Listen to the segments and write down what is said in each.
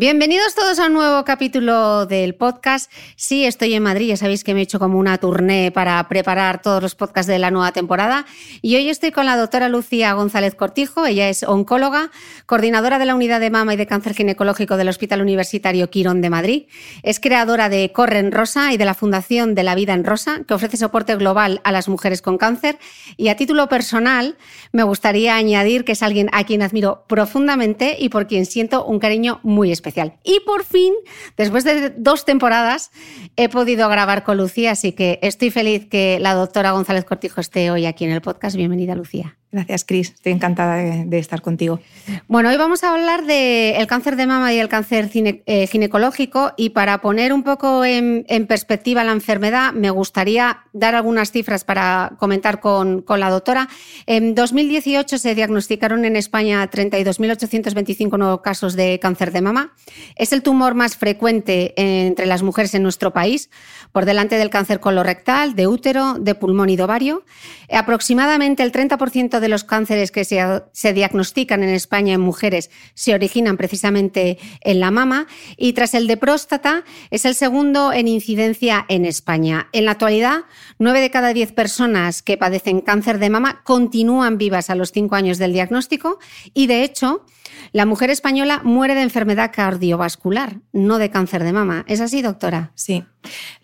Bienvenidos todos a un nuevo capítulo del podcast. Sí, estoy en Madrid, ya sabéis que me he hecho como una tournée para preparar todos los podcasts de la nueva temporada. Y hoy estoy con la doctora Lucía González Cortijo, ella es oncóloga, coordinadora de la unidad de mama y de cáncer ginecológico del Hospital Universitario Quirón de Madrid. Es creadora de Corre en Rosa y de la Fundación de la Vida en Rosa, que ofrece soporte global a las mujeres con cáncer. Y a título personal, me gustaría añadir que es alguien a quien admiro profundamente y por quien siento un cariño muy especial. Y por fin, después de dos temporadas, he podido grabar con Lucía, así que estoy feliz que la doctora González Cortijo esté hoy aquí en el podcast. Bienvenida, Lucía. Gracias, Cris. Estoy encantada de, estar contigo. Bueno, hoy vamos a hablar del cáncer de mama y el cáncer eh, ginecológico y para poner un poco en, perspectiva la enfermedad, me gustaría dar algunas cifras para comentar con, la doctora. En 2018 se diagnosticaron en España 32.825 nuevos casos de cáncer de mama. Es el tumor más frecuente entre las mujeres en nuestro país, por delante del cáncer colorectal, de útero, de pulmón y de ovario. Aproximadamente el 30% de los cánceres que se, diagnostican en España en mujeres se originan precisamente en la mama y tras el de próstata es el segundo en incidencia en España. En la actualidad, nueve de cada diez personas que padecen cáncer de mama continúan vivas a los cinco años del diagnóstico y de hecho, la mujer española muere de enfermedad cardiovascular, no de cáncer de mama. ¿Es así, doctora? Sí.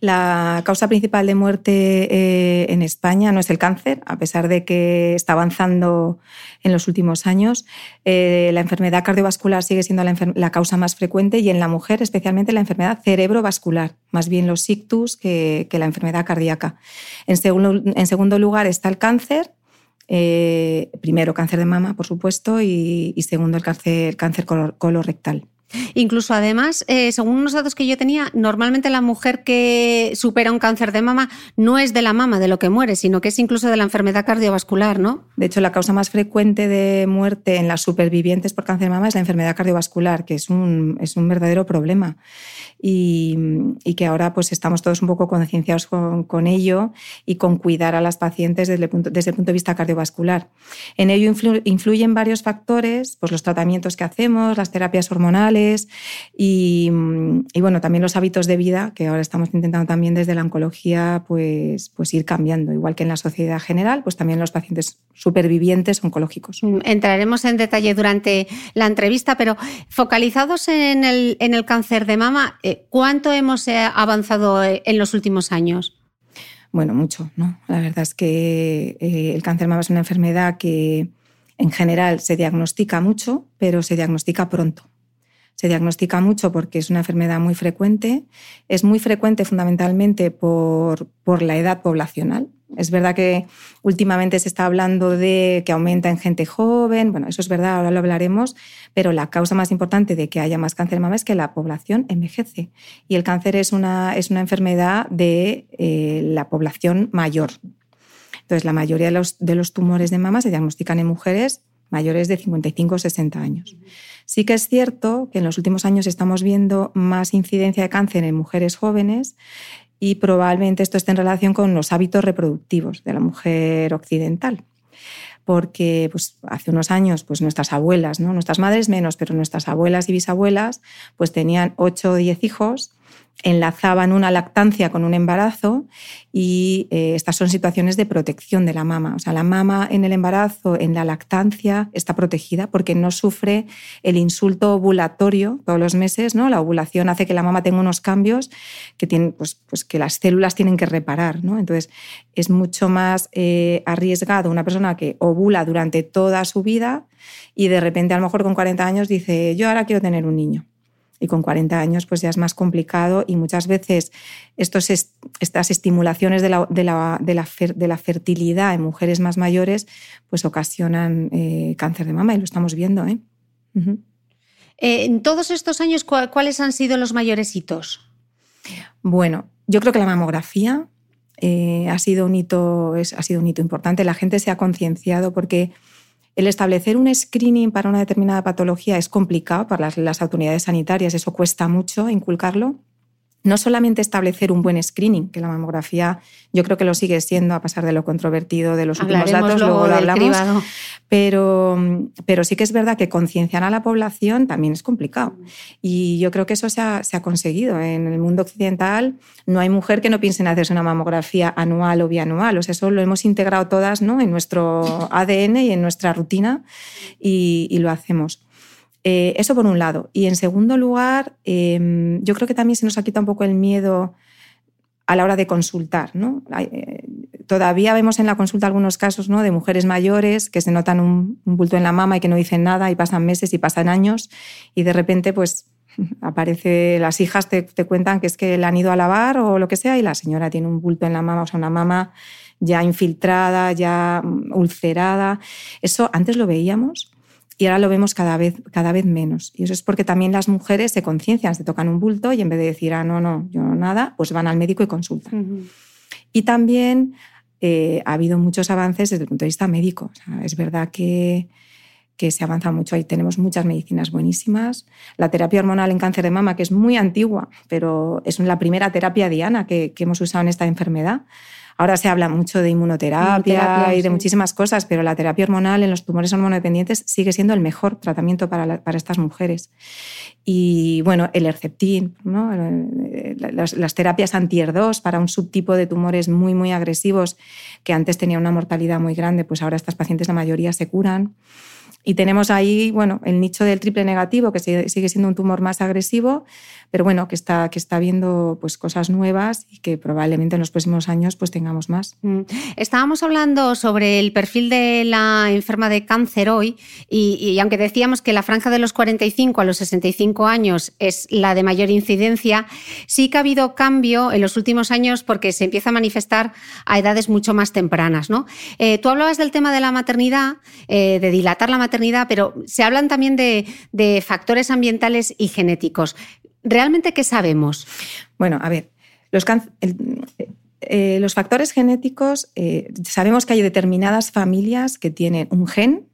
La causa principal de muerte eh, en España no es el cáncer, a pesar de que está avanzando en los últimos años. Eh, la enfermedad cardiovascular sigue siendo la, causa más frecuente y en la mujer especialmente la enfermedad cerebrovascular, más bien los ictus que, la enfermedad cardíaca. En segundo lugar está el cáncer, eh, primero cáncer de mama, por supuesto, y, segundo el cáncer, cáncer colorectal. Incluso además, eh, según unos datos que yo tenía, normalmente la mujer que supera un cáncer de mama no es de la mama de lo que muere, sino que es incluso de la enfermedad cardiovascular, ¿no? De hecho, la causa más frecuente de muerte en las supervivientes por cáncer de mama es la enfermedad cardiovascular, que es un, es un verdadero problema y, que ahora pues estamos todos un poco concienciados con, ello y con cuidar a las pacientes desde el, punto, desde el punto de vista cardiovascular. En ello influyen varios factores, pues los tratamientos que hacemos, las terapias hormonales, y, bueno, también los hábitos de vida que ahora estamos intentando también desde la oncología pues, pues ir cambiando, igual que en la sociedad general, pues también los pacientes supervivientes oncológicos. Mm, entraremos en detalle durante la entrevista, pero focalizados en el, en el cáncer de mama, eh, ¿cuánto hemos eh, avanzado eh, en los últimos años? Bueno, mucho, ¿no? La verdad es que el cáncer mama es una enfermedad que en general se diagnostica mucho, pero se diagnostica pronto. Se diagnostica mucho porque es una enfermedad muy frecuente. Es muy frecuente fundamentalmente por, por la edad poblacional. Es verdad que últimamente se está hablando de que aumenta en gente joven, bueno, eso es verdad, ahora lo hablaremos, pero la causa más importante de que haya más cáncer de mama es que la población envejece. Y el cáncer es una, es una enfermedad de eh, la población mayor. Entonces, la mayoría de los, de los tumores de mama se diagnostican en mujeres mayores de 55 o 60 años. Sí que es cierto que en los últimos años estamos viendo más incidencia de cáncer en mujeres jóvenes y probablemente esto esté en relación con los hábitos reproductivos de la mujer occidental. Porque pues, hace unos años pues, nuestras abuelas, ¿no? nuestras madres menos, pero nuestras abuelas y bisabuelas pues, tenían 8 o 10 hijos enlazaban una lactancia con un embarazo y eh, estas son situaciones de protección de la mama. O sea, la mama en el embarazo, en la lactancia, está protegida porque no sufre el insulto ovulatorio todos los meses. ¿no? La ovulación hace que la mama tenga unos cambios que, tienen, pues, pues que las células tienen que reparar. ¿no? Entonces, es mucho más eh, arriesgado una persona que ovula durante toda su vida y de repente, a lo mejor con 40 años, dice, yo ahora quiero tener un niño y con 40 años pues ya es más complicado y muchas veces estos estas estimulaciones de la, de, la, de, la de la, fertilidad en mujeres más mayores pues ocasionan eh, cáncer de mama y lo estamos viendo. ¿eh? Eh, en todos estos años, ¿cuáles han sido los mayores hitos? Bueno, yo creo que la mamografía ha, sido un hito, es, ha sido un hito importante. La gente se ha concienciado porque el establecer un screening para una determinada patología es complicado para las, autoridades sanitarias, eso cuesta mucho inculcarlo no solamente establecer un buen screening, que la mamografía yo creo que lo sigue siendo a pesar de lo controvertido de los últimos datos, luego lo hablamos, pero, pero sí que es verdad que concienciar a la población también es complicado. Y yo creo que eso se ha, conseguido. En el mundo occidental no hay mujer que no piense en hacerse una mamografía anual o bianual. O sea, eso lo hemos integrado todas ¿no? en nuestro ADN y en nuestra rutina y, y lo hacemos. Eh, eso por un lado. Y en segundo lugar, em, yo creo que también se nos ha quitado un poco el miedo a la hora de consultar. ¿no? Eh, todavía vemos en la consulta algunos casos ¿no? de mujeres mayores que se notan un, bulto en la mama y que no dicen nada y pasan meses y pasan años y de repente pues aparece, las hijas te, te cuentan que es que le han ido a lavar o lo que sea y la señora tiene un bulto en la mama, o sea, una mama ya infiltrada, ya ulcerada. Eso antes lo veíamos y ahora lo vemos cada vez, cada vez menos. Y eso es porque también las mujeres se conciencian, se tocan un bulto y en vez de decir, ah, no, no, yo no nada, pues van al médico y consultan. Y también eh, ha habido muchos avances desde el punto de vista médico. es verdad que, que se avanza mucho. Ahí tenemos muchas medicinas buenísimas. La terapia hormonal en cáncer de mama, que es muy antigua, pero es la primera terapia diana que, que hemos usado en esta enfermedad. Ahora se habla mucho de inmunoterapia, y de muchísimas cosas, pero la terapia hormonal en los tumores hormonodependientes sigue siendo el mejor tratamiento para, estas mujeres. Y bueno, el Herceptin, ¿no? las, terapias anti-ER2 para un subtipo de tumores muy, muy agresivos que antes tenía una mortalidad muy grande, pues ahora estas pacientes la mayoría se curan. Y tenemos ahí, bueno, el nicho del triple negativo, que sigue siendo un tumor más agresivo, pero bueno, que está, que está viendo pues, cosas nuevas y que probablemente en los próximos años pues, tengamos más. Mm. Estábamos hablando sobre el perfil de la enferma de cáncer hoy y, aunque decíamos que la franja de los 45 a los 65 años es la de mayor incidencia, sí que ha habido cambio en los últimos años porque se empieza a manifestar a edades mucho más tempranas. ¿no? Eh, tú hablabas del tema de la maternidad, eh, de dilatar la maternidad pero se hablan también de, factores ambientales y genéticos. ¿Realmente qué sabemos? Bueno, a ver, los, eh, factores genéticos, eh, sabemos que hay determinadas familias que tienen un gen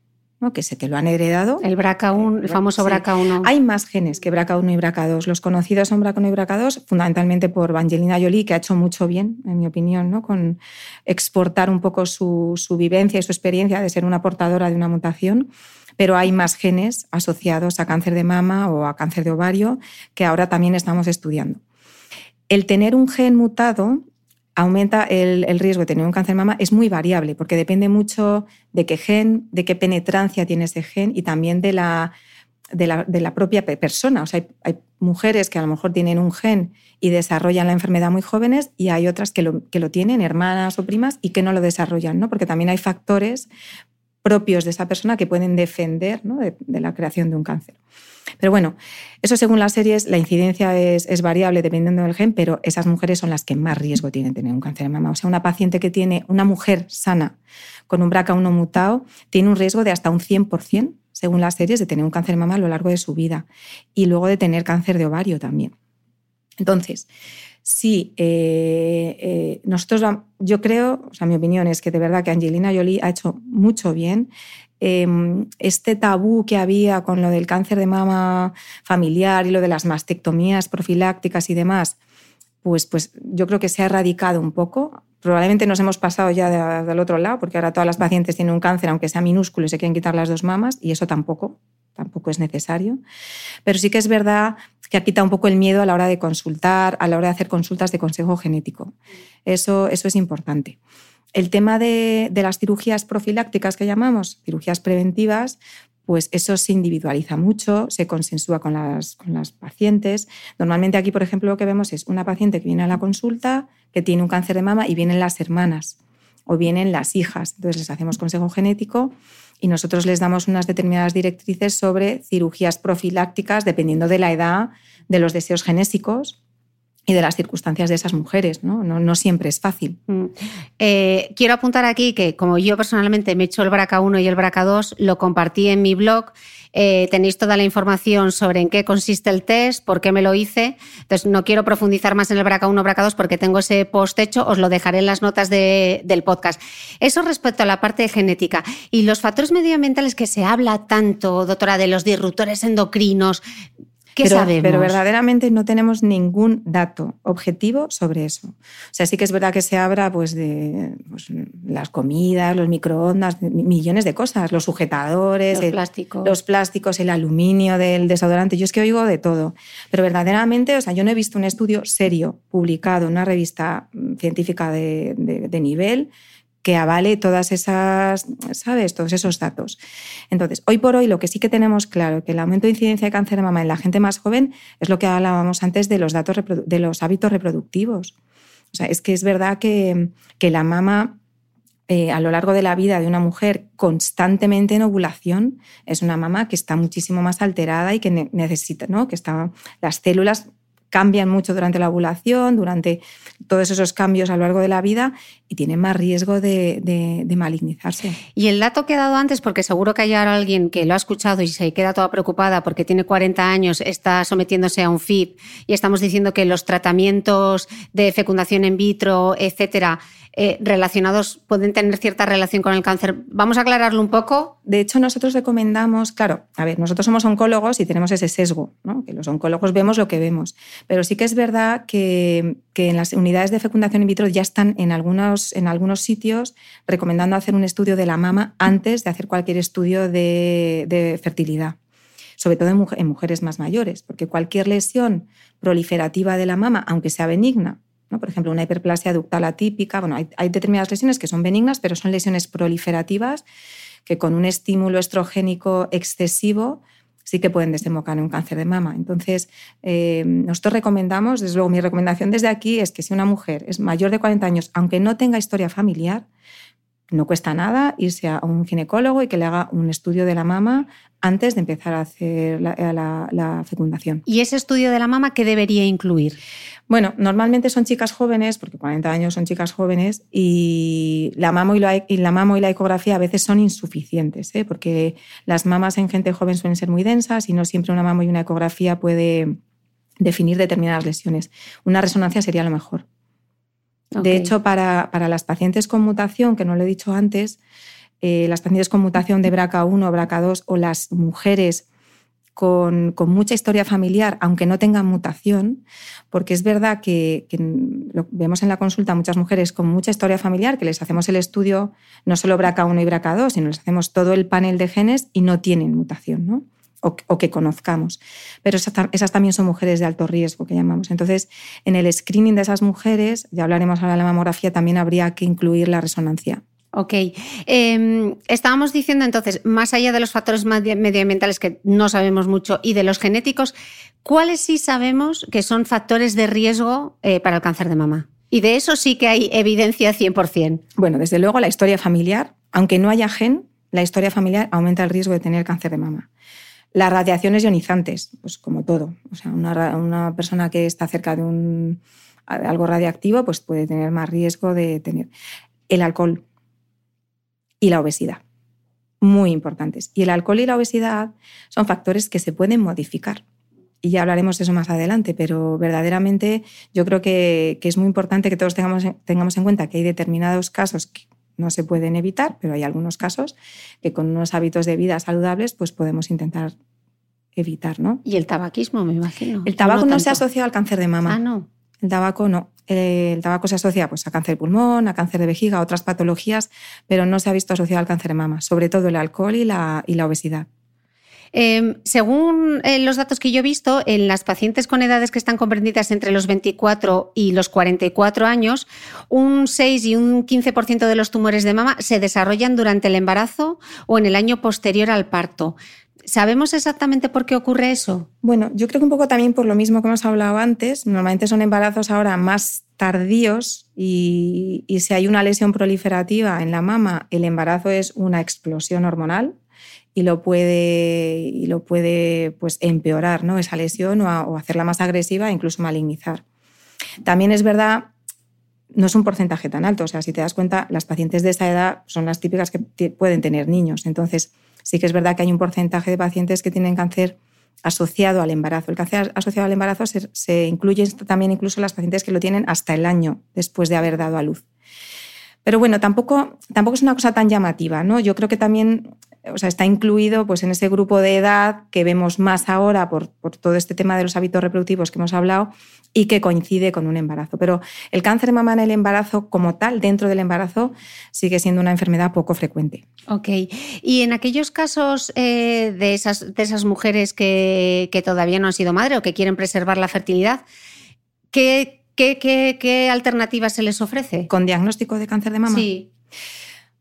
que sé que lo han heredado. El BRCA1, el famoso BRCA1. Hay más genes que BRCA1 y BRCA2. Los conocidos son BRCA1 y BRCA2, fundamentalmente por Angelina Jolie, que ha hecho mucho bien, en mi opinión, ¿no? con exportar un poco su, su vivencia y su experiencia de ser una portadora de una mutación pero hay más genes asociados a cáncer de mama o a cáncer de ovario que ahora también estamos estudiando. El tener un gen mutado aumenta el, riesgo de tener un cáncer de mama es muy variable porque depende mucho de qué gen, de qué penetrancia tiene ese gen y también de la, de la, propia persona. O sea, hay, mujeres que a lo mejor tienen un gen y desarrollan la enfermedad muy jóvenes y hay otras que lo, que lo tienen, hermanas o primas, y que no lo desarrollan, ¿no? porque también hay factores propios de esa persona que pueden defender de, la creación de un cáncer. Pero bueno, eso según las series, la incidencia es, variable dependiendo del gen, pero esas mujeres son las que más riesgo tienen de tener un cáncer de mama. O sea, una paciente que tiene, una mujer sana con un BRCA1 mutado, tiene un riesgo de hasta un 100%, según las series, de tener un cáncer de mama a lo largo de su vida y luego de tener cáncer de ovario también. Entonces, sí, eh, eh, nosotros, yo creo, o sea, mi opinión es que de verdad que Angelina Jolie ha hecho mucho bien. Em, este tabú que había con lo del cáncer de mama familiar y lo de las mastectomías profilácticas y demás, pues, pues yo creo que se ha erradicado un poco. Probablemente nos hemos pasado ya del otro lado, porque ahora todas las pacientes tienen un cáncer, aunque sea minúsculo, y se quieren quitar las dos mamas, y eso tampoco, tampoco es necesario. Pero sí que es verdad que ha quitado un poco el miedo a la hora de consultar, a la hora de hacer consultas de consejo genético. Eso, eso es importante. El tema de, las cirugías profilácticas que llamamos, cirugías preventivas, pues eso se individualiza mucho, se consensúa con las, con las pacientes. Normalmente aquí, por ejemplo, lo que vemos es una paciente que viene a la consulta, que tiene un cáncer de mama y vienen las hermanas o vienen las hijas. Entonces les hacemos consejo genético y nosotros les damos unas determinadas directrices sobre cirugías profilácticas dependiendo de la edad, de los deseos genésicos y de las circunstancias de esas mujeres. No, no, siempre es fácil. Mm. Eh, quiero apuntar aquí que como yo personalmente me he hecho el BRCA1 y el BRCA2, lo compartí en mi blog eh, tenéis toda la información sobre en qué consiste el test, por qué me lo hice. Entonces, no quiero profundizar más en el BRCA1, BRCA2 porque tengo ese post hecho, os lo dejaré en las notas del podcast. Eso respecto a la parte genética. Y los factores medioambientales que se habla tanto, doctora, de los disruptores endocrinos, pero, verdaderamente no tenemos ningún dato objetivo sobre eso. O sea, sí que es verdad que se habla pues, de pues, las comidas, los microondas, millones de cosas, los sujetadores, los, plásticos. los plásticos, el aluminio del desodorante. Yo es que oigo de todo. Pero verdaderamente, o sea, yo no he visto un estudio serio publicado en una revista mm, científica de, de nivel que avale todas esas, ¿sabes? Todos esos datos. Entonces, hoy por hoy lo que sí que tenemos claro, que el aumento de incidencia de cáncer de mama en la gente más joven es lo que hablábamos antes de los datos de los hábitos reproductivos. O sea, es que es verdad que, que la mama eh, a lo largo de la vida de una mujer constantemente en ovulación es una mama que está muchísimo más alterada y que necesita, ¿no? Que está, las células cambian mucho durante la ovulación, durante todos esos cambios a lo largo de la vida y tienen más riesgo de, malignizarse. Y el dato que he dado antes, porque seguro que hay ahora alguien que lo ha escuchado y se queda toda preocupada porque tiene 40 años, está sometiéndose a un FIP y estamos diciendo que los tratamientos de fecundación in vitro, etcétera, eh, relacionados pueden tener cierta relación con el cáncer. Vamos a aclararlo un poco. De hecho, nosotros recomendamos, claro, a ver, nosotros somos oncólogos y tenemos ese sesgo, ¿no? que los oncólogos vemos lo que vemos, pero sí que es verdad que, en las unidades de fecundación in vitro ya están en algunos, en algunos sitios recomendando hacer un estudio de la mama antes de hacer cualquier estudio de, fertilidad sobre todo en, mujeres más mayores, porque cualquier lesión proliferativa de la mama, aunque sea benigna, por ejemplo, una hiperplasia ductal atípica. Bueno, hay, determinadas lesiones que son benignas, pero son lesiones proliferativas que con un estímulo estrogénico excesivo sí que pueden desembocar en un cáncer de mama. Entonces, eh, nosotros recomendamos, desde luego mi recomendación desde aquí es que si una mujer es mayor de 40 años, aunque no tenga historia familiar, no cuesta nada irse a un ginecólogo y que le haga un estudio de la mama antes de empezar a hacer la, la fecundación. ¿Y ese estudio de la mama qué debería incluir? Bueno, normalmente son chicas jóvenes, porque 40 años son chicas jóvenes, y la mamo y la, y la, mamo y la ecografía a veces son insuficientes, ¿eh? porque las mamas en gente joven suelen ser muy densas y no siempre una mamo y una ecografía puede definir determinadas lesiones. Una resonancia sería lo mejor. De hecho, para, para, las pacientes con mutación, que no lo he dicho antes, eh, las pacientes con mutación de BRCA1 o BRCA2 o las mujeres con, mucha historia familiar, aunque no tengan mutación, porque es verdad que, vemos en la consulta muchas mujeres con mucha historia familiar, que les hacemos el estudio no solo BRCA1 y BRCA2, sino les hacemos todo el panel de genes y no tienen mutación, ¿no? O, que conozcamos. Pero esas, esas, también son mujeres de alto riesgo, que llamamos. Entonces, en el screening de esas mujeres, ya hablaremos ahora de la mamografía, también habría que incluir la resonancia Ok. Em, estábamos diciendo entonces, más allá de los factores medioambientales que no sabemos mucho y de los genéticos, ¿cuáles sí sabemos que son factores de riesgo eh, para el cáncer de mama? Y de eso sí que hay evidencia 100%. Bueno, desde luego la historia familiar, aunque no haya gen, la historia familiar aumenta el riesgo de tener cáncer de mama. Las radiaciones ionizantes, pues como todo. O sea, una, una persona que está cerca de un, algo radiactivo pues puede tener más riesgo de tener. El alcohol, y la obesidad. Muy importantes. Y el alcohol y la obesidad son factores que se pueden modificar. Y ya hablaremos de eso más adelante, pero verdaderamente yo creo que, es muy importante que todos tengamos, tengamos en cuenta que hay determinados casos que no se pueden evitar, pero hay algunos casos que con unos hábitos de vida saludables pues podemos intentar evitar, ¿no? Y el tabaquismo, me imagino. El tabaco no, se asocia al cáncer de mama. Ah, no. El tabaco no. El tabaco se asocia pues, a cáncer de pulmón, a cáncer de vejiga, a otras patologías, pero no se ha visto asociado al cáncer de mama, sobre todo el alcohol y la, y la obesidad. Em, según eh, los datos que yo he visto, en las pacientes con edades que están comprendidas entre los 24 y los 44 años, un 6 y un 15% de los tumores de mama se desarrollan durante el embarazo o en el año posterior al parto. ¿Sabemos exactamente por qué ocurre eso? Bueno, yo creo que un poco también por lo mismo que hemos hablado antes. Normalmente son embarazos ahora más tardíos y, si hay una lesión proliferativa en la mama, el embarazo es una explosión hormonal y lo puede, y lo puede pues, empeorar ¿no? esa lesión o, hacerla más agresiva e incluso malignizar. También es verdad no es un porcentaje tan alto. O sea, si te das cuenta, las pacientes de esa edad son las típicas que pueden tener niños. Entonces, Sí que es verdad que hay un porcentaje de pacientes que tienen cáncer asociado al embarazo. El cáncer asociado al embarazo se, incluye también incluso las pacientes que lo tienen hasta el año después de haber dado a luz. Pero bueno, tampoco, tampoco es una cosa tan llamativa, ¿no? Yo creo que también o sea, está incluido pues, en ese grupo de edad que vemos más ahora por, todo este tema de los hábitos reproductivos que hemos hablado y que coincide con un embarazo. Pero el cáncer de mama en el embarazo como tal, dentro del embarazo, sigue siendo una enfermedad poco frecuente. Ok. Y en aquellos casos eh, de, esas, de esas mujeres que, que todavía no han sido madre o que quieren preservar la fertilidad, ¿qué, qué, qué, qué alternativas se les ofrece? ¿Con diagnóstico de cáncer de mama? Sí.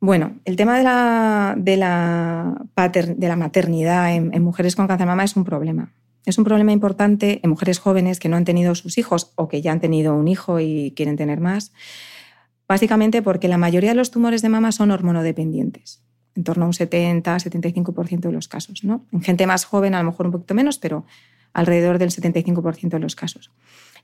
Bueno, el tema de la, de la, de la maternidad en, mujeres con cáncer de mama es un problema. Es un problema importante en mujeres jóvenes que no han tenido sus hijos o que ya han tenido un hijo y quieren tener más, básicamente porque la mayoría de los tumores de mama son hormonodependientes, en torno a un 70-75% de los casos. En gente más joven a lo mejor un poquito menos, pero alrededor del 75% de los casos.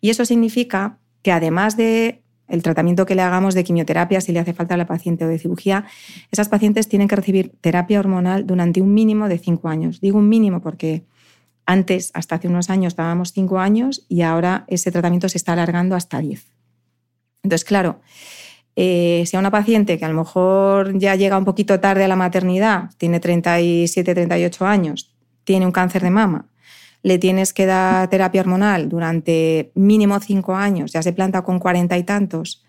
Y eso significa que además de el tratamiento que le hagamos de quimioterapia, si le hace falta a la paciente o de cirugía, esas pacientes tienen que recibir terapia hormonal durante un mínimo de cinco años. Digo un mínimo porque antes, hasta hace unos años, dábamos cinco años y ahora ese tratamiento se está alargando hasta diez. Entonces, claro, eh, si a una paciente que a lo mejor ya llega un poquito tarde a la maternidad, tiene 37, 38 años, tiene un cáncer de mama, le tienes que dar terapia hormonal durante mínimo cinco años, ya se planta con cuarenta y tantos,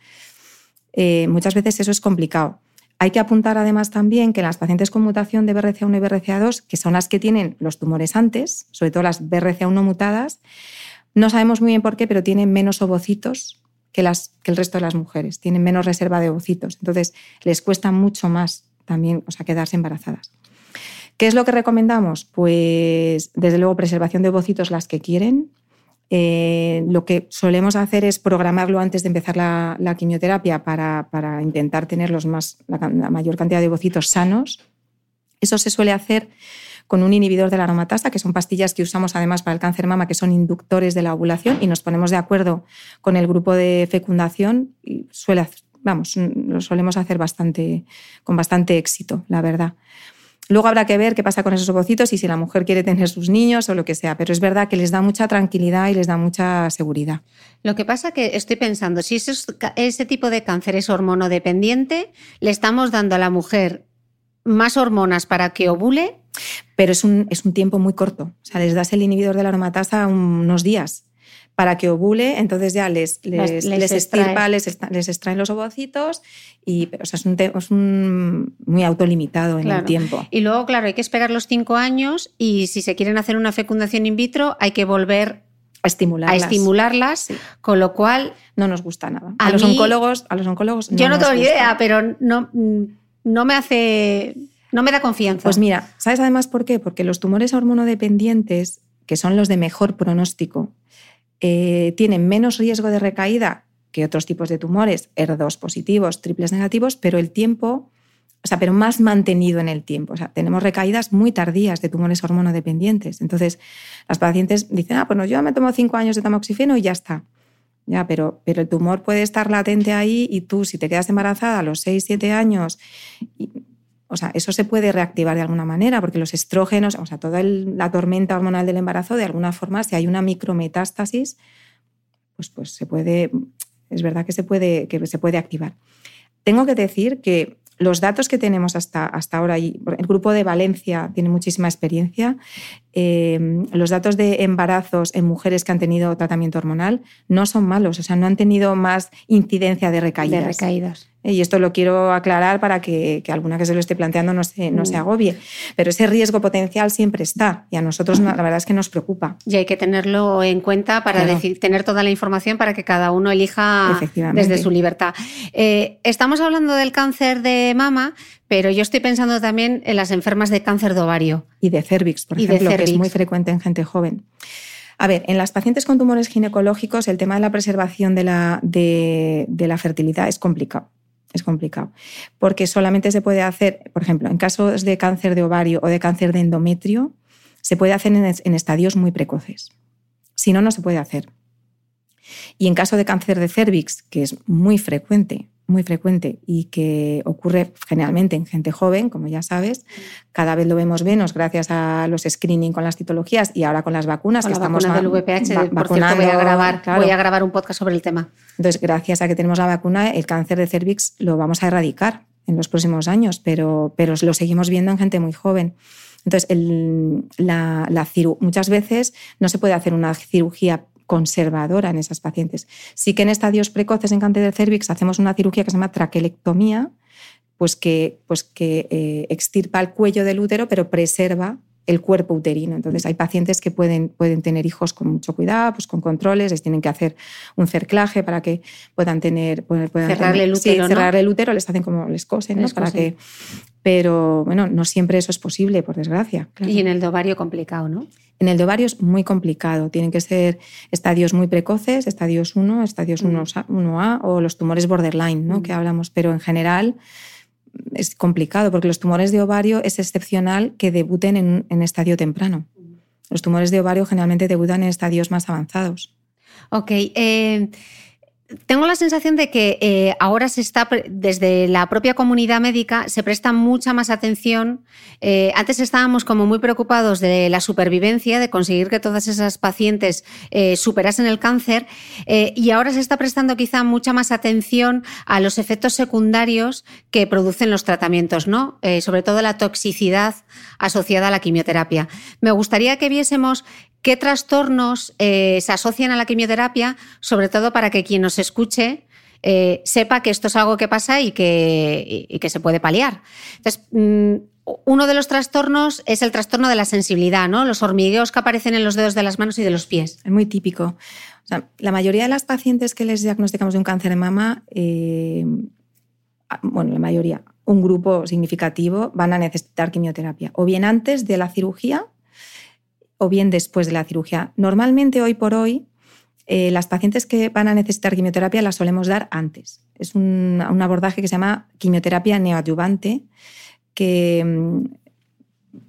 eh, muchas veces eso es complicado. Hay que apuntar además también que las pacientes con mutación de BRCA1 y BRCA2, que son las que tienen los tumores antes, sobre todo las BRCA1 mutadas, no sabemos muy bien por qué, pero tienen menos ovocitos que, las, que el resto de las mujeres, tienen menos reserva de ovocitos. Entonces, les cuesta mucho más también o sea, quedarse embarazadas. ¿Qué es lo que recomendamos? Pues desde luego preservación de ovocitos las que quieren. Eh, lo que solemos hacer es programarlo antes de empezar la, quimioterapia para, intentar tener más, la, mayor cantidad de ovocitos sanos. Eso se suele hacer con un inhibidor de la aromatasa, que son pastillas que usamos además para el cáncer mama, que son inductores de la ovulación, y nos ponemos de acuerdo con el grupo de fecundación suele, vamos, lo solemos hacer bastante, con bastante éxito, la verdad. Luego habrá que ver qué pasa con esos ovocitos y si la mujer quiere tener sus niños o lo que sea, pero es verdad que les da mucha tranquilidad y les da mucha seguridad. Lo que pasa que estoy pensando, si ese tipo de cáncer es hormonodependiente, le estamos dando a la mujer más hormonas para que ovule. Pero es un, es un tiempo muy corto. O sea, les das el inhibidor de la aromatasa unos días para que ovule, entonces ya les, les, les, estirpa, les, extraen los ovocitos y o sea, es, un, es un muy autolimitado en el tiempo. Y luego, claro, hay que esperar los cinco años y si se quieren hacer una fecundación in vitro hay que volver a estimularlas, a estimularlas con lo cual no nos gusta nada. A, los oncólogos, a los oncólogos yo no tengo ni idea, pero no, no me hace no me da confianza. Pues mira, ¿sabes además por qué? Porque los tumores hormonodependientes, que son los de mejor pronóstico, eh, tienen menos riesgo de recaída que otros tipos de tumores, ER2 positivos, triples negativos, pero el tiempo, o sea, pero más mantenido en el tiempo. O sea, tenemos recaídas muy tardías de tumores hormonodependientes. Entonces, las pacientes dicen, ah, pues no, yo me tomo cinco años de tamoxifeno y ya está. Ya, pero, pero el tumor puede estar latente ahí y tú, si te quedas embarazada a los 6, 7 años, o sea, eso se puede reactivar de alguna manera, porque los estrógenos, o sea, toda la tormenta hormonal del embarazo, de alguna forma, si hay una micrometástasis, pues, pues se puede, es verdad que se puede, que se puede activar. Tengo que decir que los datos que tenemos hasta, hasta ahora, y el grupo de Valencia tiene muchísima experiencia, eh, los datos de embarazos en mujeres que han tenido tratamiento hormonal no son malos, o sea, no han tenido más incidencia de recaídas. De recaídas. Y esto lo quiero aclarar para que, alguna que se lo esté planteando no se, no se mm. agobie. Pero ese riesgo potencial siempre está y a nosotros la verdad es que nos preocupa. Y hay que tenerlo en cuenta para decir, tener toda la información para que cada uno elija desde su libertad. Eh, estamos hablando del cáncer de mama, pero yo estoy pensando también en las enfermas de cáncer de ovario. Y de cervix, por ejemplo, que es muy frecuente en gente joven. A ver, en las pacientes con tumores ginecológicos el tema de la preservación de la, de la fertilidad es complicado es complicado. Porque solamente se puede hacer, por ejemplo, en casos de cáncer de ovario o de cáncer de endometrio, se puede hacer en, estadios muy precoces. Si no, no se puede hacer. Y en caso de cáncer de cervix, que es muy frecuente, muy frecuente y que ocurre generalmente en gente joven, como ya sabes. Cada vez lo vemos menos gracias a los screening con las citologías y ahora con las vacunas que la estamos vacuna del VPH, por cierto, voy a grabar, voy a grabar un podcast sobre el tema. Entonces, gracias a que tenemos la vacuna, el cáncer de cervix lo vamos a erradicar en los próximos años, pero, pero lo seguimos viendo en gente muy joven. Entonces, la, la muchas veces no se puede hacer una cirugía conservadora en esas pacientes. Sí que en estadios precoces en cáncer de cervix hacemos una cirugía que se llama traquelectomía, pues que, pues que eh, extirpa el cuello del útero, pero preserva el cuerpo uterino. Entonces hay pacientes que pueden, pueden tener hijos con mucho cuidado, pues con controles, les tienen que hacer un cerclaje para que puedan tener... Puedan cerrarle el útero, cerrarle el útero, les hacen como les cosen, Para que... Pero bueno, no siempre eso es posible, por desgracia. Y en el ovario complicado, ¿no? En el de ovario es muy complicado. Tienen que ser estadios muy precoces, estadios 1, estadios 1A, mm. o los tumores borderline, ¿no? Mm. que hablamos. Pero en general es complicado porque los tumores de ovario es excepcional que debuten en, en estadio temprano. Mm. Los tumores de ovario generalmente debutan en estadios más avanzados. Ok. Eh, tengo la sensación de que eh, ahora se está, desde la propia comunidad médica, se presta mucha más atención. Eh, antes estábamos como muy preocupados de la supervivencia, de conseguir que todas esas pacientes eh, superasen el cáncer, y ahora se está prestando quizá mucha más atención a los efectos secundarios que producen los tratamientos, ¿no? sobre todo la toxicidad asociada a la quimioterapia. Me gustaría que viésemos qué trastornos eh, se asocian a la quimioterapia, sobre todo para que quien nos escuche eh, sepa que esto es algo que pasa y que, se puede paliar. Entonces, mm, uno de los trastornos es el trastorno de la sensibilidad, ¿no? Los hormigueos que aparecen en los dedos de las manos y de los pies. Es muy típico. la mayoría de las pacientes que les diagnosticamos de un cáncer de mama, eh, bueno, la mayoría, un grupo significativo, van a necesitar quimioterapia. O bien antes de la cirugía o bien después de la cirugía. Normalmente hoy por hoy eh, las pacientes que van a necesitar quimioterapia las solemos dar antes. Es un, abordaje que se llama quimioterapia neoadyuvante, que mm,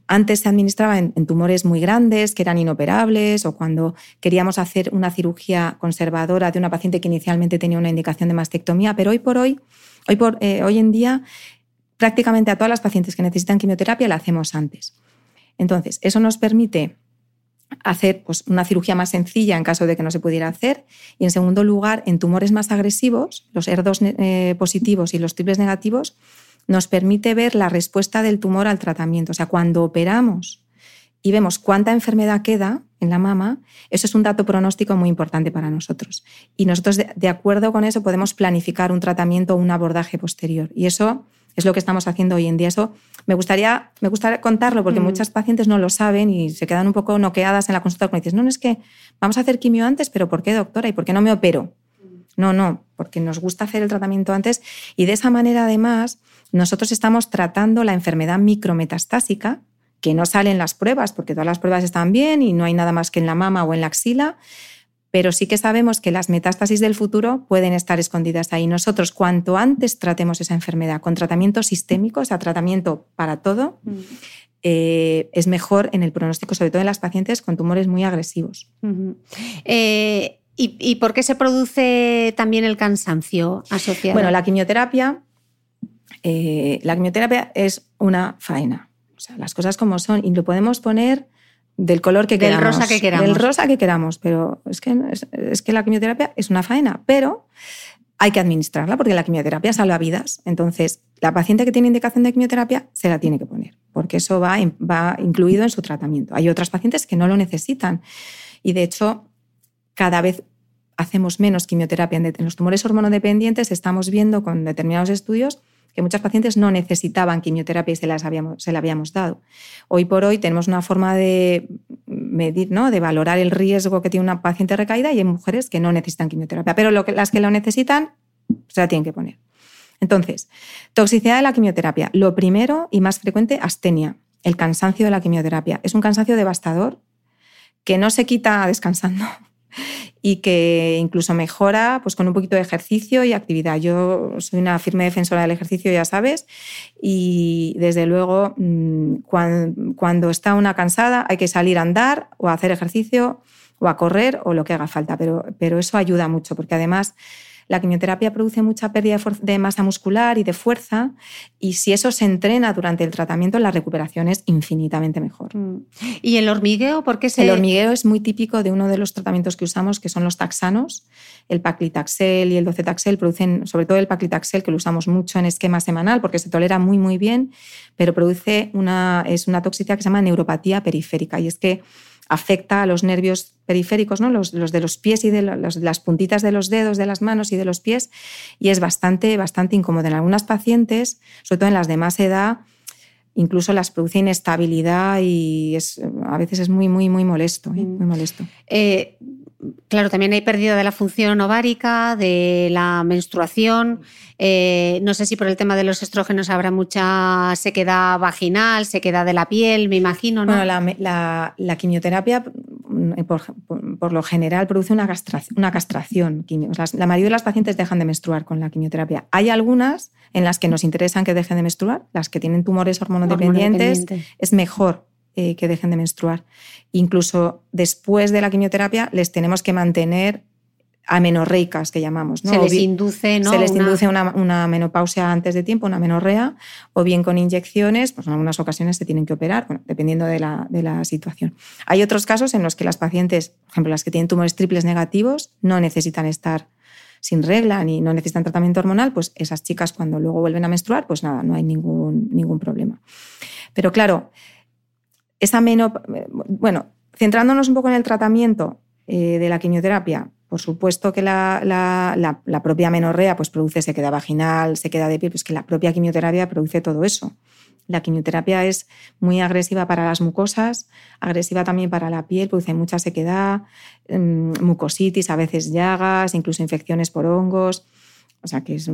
antes se administraba en, tumores muy grandes, que eran inoperables, o cuando queríamos hacer una cirugía conservadora de una paciente que inicialmente tenía una indicación de mastectomía, pero hoy por hoy, hoy, por, eh, hoy en día, prácticamente a todas las pacientes que necesitan quimioterapia la hacemos antes. Entonces, eso nos permite hacer pues, una cirugía más sencilla en caso de que no se pudiera hacer. Y en segundo lugar, en tumores más agresivos, los ER2 eh, positivos y los triples negativos, nos permite ver la respuesta del tumor al tratamiento. O sea, cuando operamos y vemos cuánta enfermedad queda en la mama, eso es un dato pronóstico muy importante para nosotros. Y nosotros, de, acuerdo con eso, podemos planificar un tratamiento o un abordaje posterior. Y eso es lo que estamos haciendo hoy en día. Eso me gustaría, me gustaría contarlo porque mm. muchas pacientes no lo saben y se quedan un poco noqueadas en la consulta cuando dices, no, no es que vamos a hacer quimio antes, pero ¿por qué, doctora? ¿Y por qué no me opero? No, no, porque nos gusta hacer el tratamiento antes y de esa manera además nosotros estamos tratando la enfermedad micrometastásica, que no salen las pruebas porque todas las pruebas están bien y no hay nada más que en la mama o en la axila, pero sí que sabemos que las metástasis del futuro pueden estar escondidas ahí. Nosotros, cuanto antes tratemos esa enfermedad con tratamiento sistémico, o sea, tratamiento para todo, mm. eh, es mejor en el pronóstico, sobre todo en las pacientes con tumores muy agresivos. Eh, ¿y, por qué se produce también el cansancio asociado? Bueno, la quimioterapia, eh, la quimioterapia es una faena. O sea, las cosas como son. Y lo podemos poner del color que queramos. Del rosa que queramos. Del rosa que queramos. Pero es que, es, que la quimioterapia es una faena. Pero hay que administrarla porque la quimioterapia salva vidas. Entonces, la paciente que tiene indicación de quimioterapia se la tiene que poner, porque eso va, va incluido en su tratamiento. Hay otras pacientes que no lo necesitan. Y de hecho, cada vez hacemos menos quimioterapia en los tumores hormonodependientes. Estamos viendo con determinados estudios que muchas pacientes no necesitaban quimioterapia y se las se la habíamos dado. Hoy por hoy tenemos una forma de medir, ¿no? de valorar el riesgo que tiene una paciente recaída y hay mujeres que no necesitan quimioterapia, pero las que lo necesitan se la tienen que poner. Entonces, toxicidad de la quimioterapia. Lo primero y más frecuente, astenia, el cansancio de la quimioterapia. Es un cansancio devastador que no se quita descansando y que incluso mejora pues, con un poquito de ejercicio y actividad. Yo soy una firme defensora del ejercicio, ya sabes, y desde luego mm, cuando, está una cansada hay que salir a andar o a hacer ejercicio o a correr o lo que haga falta, pero, pero eso ayuda mucho porque además la quimioterapia produce mucha pérdida de masa muscular y de fuerza y si eso se entrena durante el tratamiento, la recuperación es infinitamente mejor. Mm. ¿Y el hormigueo? ¿Por qué se... El hormigueo es muy típico de uno de los tratamientos que usamos, que son los taxanos. El paclitaxel y el docetaxel producen, sobre todo el paclitaxel, que lo usamos mucho en esquema semanal porque se tolera muy, muy bien, pero produce una, es una toxicidad que se llama neuropatía periférica y es que afecta a los nervios periféricos, ¿no? los, de los pies y de las puntitas de los dedos, de las manos y de los pies, y es bastante, bastante incómodo. En algunas pacientes, sobre todo en las de más edad, incluso las produce inestabilidad y es, a veces es muy, muy, muy molesto. ¿eh? Muy molesto. Eh, claro, también hay pérdida de la función ovárica, de la menstruación. Eh, no sé si por el tema de los estrógenos habrá mucha sequedad vaginal, sequedad de la piel, me imagino. Bueno, la, quimioterapia, mm, por, lo general, produce una, una castración. La mayoría de las pacientes dejan de menstruar con la quimioterapia. Hay algunas en las que nos interesan que dejen de menstruar, las que tienen tumores hormonodependientes, es mejor eh, que dejen de menstruar. Incluso después de la quimioterapia les tenemos que mantener amenorreicas, que llamamos. Se les induce, ¿no? Se les induce una, menopausia antes de tiempo, una menorrea, o bien con inyecciones, pues en algunas ocasiones se tienen que operar, dependiendo de la, de la, situación. Hay otros casos en los que las pacientes, por ejemplo, las que tienen tumores triples negativos, no necesitan estar sin regla ni no necesitan tratamiento hormonal, pues esas chicas cuando luego vuelven a menstruar, pues nada, no hay ningún, ningún problema. Pero claro, esa bueno, centrándonos un poco en el tratamiento eh, de la quimioterapia, por supuesto que la, propia menorrea pues, produce sequedad vaginal, sequedad de piel, pues que la propia quimioterapia produce todo eso. La quimioterapia es muy agresiva para las mucosas, agresiva también para la piel, produce mucha sequedad, em, mucositis, a veces llagas, incluso infecciones por hongos. O sea que es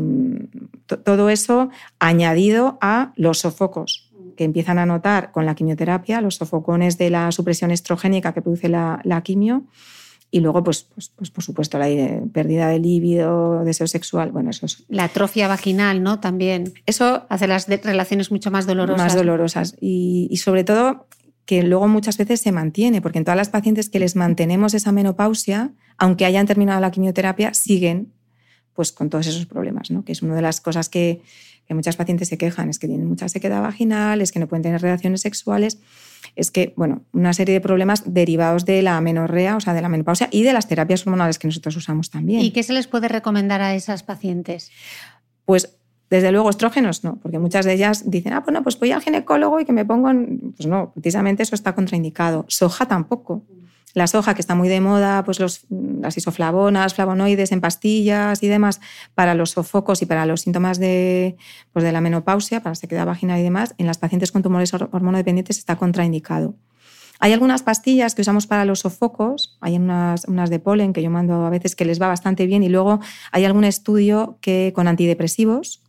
todo eso añadido a los sofocos que empiezan a notar con la quimioterapia, los sofocones de la supresión estrogénica que produce la, quimio, y luego, pues, pues, pues, por supuesto, la pérdida de líbido, deseo sexual, bueno, eso es... La atrofia vaginal, ¿no? También. Eso hace las relaciones mucho más dolorosas. Más dolorosas. Y, y, sobre todo que luego muchas veces se mantiene, porque en todas las pacientes que les mantenemos esa menopausia, aunque hayan terminado la quimioterapia, siguen pues con todos esos problemas, ¿no? Que es una de las cosas que, que muchas pacientes se quejan, es que tienen mucha sequedad vaginal, es que no pueden tener relaciones sexuales, es que, bueno, una serie de problemas derivados de la menorrea, o sea, de la menopausia y de las terapias hormonales que nosotros usamos también. ¿Y qué se les puede recomendar a esas pacientes? Pues Desde luego, estrógenos no, porque muchas de ellas dicen, ah, pues no, pues voy al ginecólogo y que me pongo. Pues no, precisamente eso está contraindicado. Soja tampoco. La soja, que está muy de moda, pues los, las isoflavonas, flavonoides en pastillas y demás, para los sofocos y para los síntomas de, pues de la menopausia, para la sequedad vaginal y demás, en las pacientes con tumores hormonodependientes está contraindicado. Hay algunas pastillas que usamos para los sofocos, hay unas, unas, de polen que yo mando a veces que les va bastante bien y luego hay algún estudio que con antidepresivos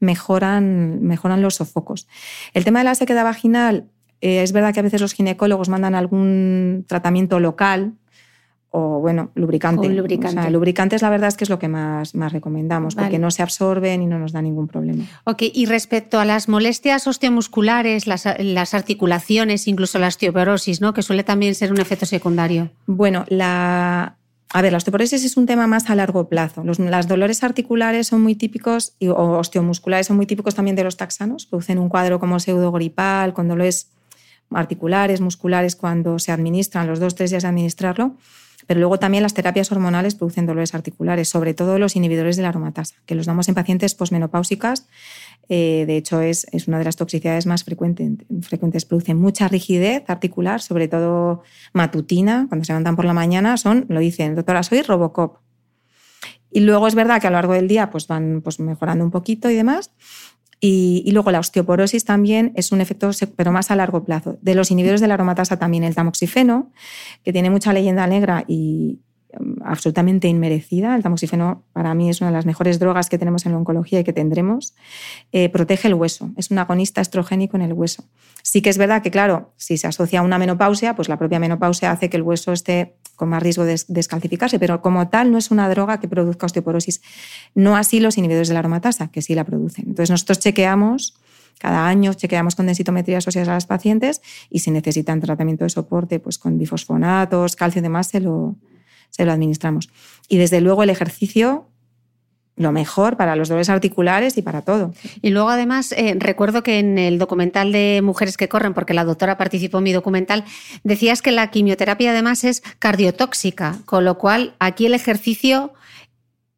mejoran, mejoran los sofocos. El tema de la sequedad vaginal eh, es verdad que a veces los ginecólogos mandan algún tratamiento local o, bueno, lubricante. O lubricante. lubricantes, la verdad es que es lo que más, más recomendamos, porque no se absorben y no nos da ningún problema. Ok, y respecto a las molestias osteomusculares, las, las articulaciones, incluso la osteoporosis, ¿no? que suele también ser un efecto secundario. Bueno, la, a ver, la osteoporosis es un tema más a largo plazo. Los las dolores articulares son muy típicos, y, o osteomusculares son muy típicos también de los taxanos. Producen un cuadro como pseudogripal, con dolores articulares, musculares, cuando se administran, los dos, tres días de administrarlo. Pero luego también las terapias hormonales producen dolores articulares, sobre todo los inhibidores de la aromatasa, que los damos en pacientes posmenopáusicas. Eh, de hecho, es, es, una de las toxicidades más frecuentes, frecuentes. Producen mucha rigidez articular, sobre todo matutina, cuando se levantan por la mañana, son, lo dicen, doctora, soy Robocop. Y luego es verdad que a lo largo del día pues, van pues, mejorando un poquito y demás. Y, luego la osteoporosis también es un efecto, pero más a largo plazo. De los inhibidores de la aromatasa también el tamoxifeno, que tiene mucha leyenda negra y mm, absolutamente inmerecida. El tamoxifeno para mí es una de las mejores drogas que tenemos en la oncología y que tendremos. Eh, protege el hueso, es un agonista estrogénico en el hueso. Sí que es verdad que, claro, si se asocia a una menopausia, pues la propia menopausia hace que el hueso esté con más riesgo de descalcificarse, pero como tal no es una droga que produzca osteoporosis. No así los inhibidores de la aromatasa, que sí la producen. Entonces nosotros chequeamos, cada año chequeamos con densitometrías óseas a las pacientes y si necesitan tratamiento de soporte, pues con bifosfonatos, calcio y demás, se lo, se lo administramos. Y desde luego el ejercicio lo mejor para los dolores articulares y para todo. Y luego además eh, recuerdo que en el documental de Mujeres que corren, porque la doctora participó en mi documental, decías que la quimioterapia además es cardiotóxica, con lo cual aquí el ejercicio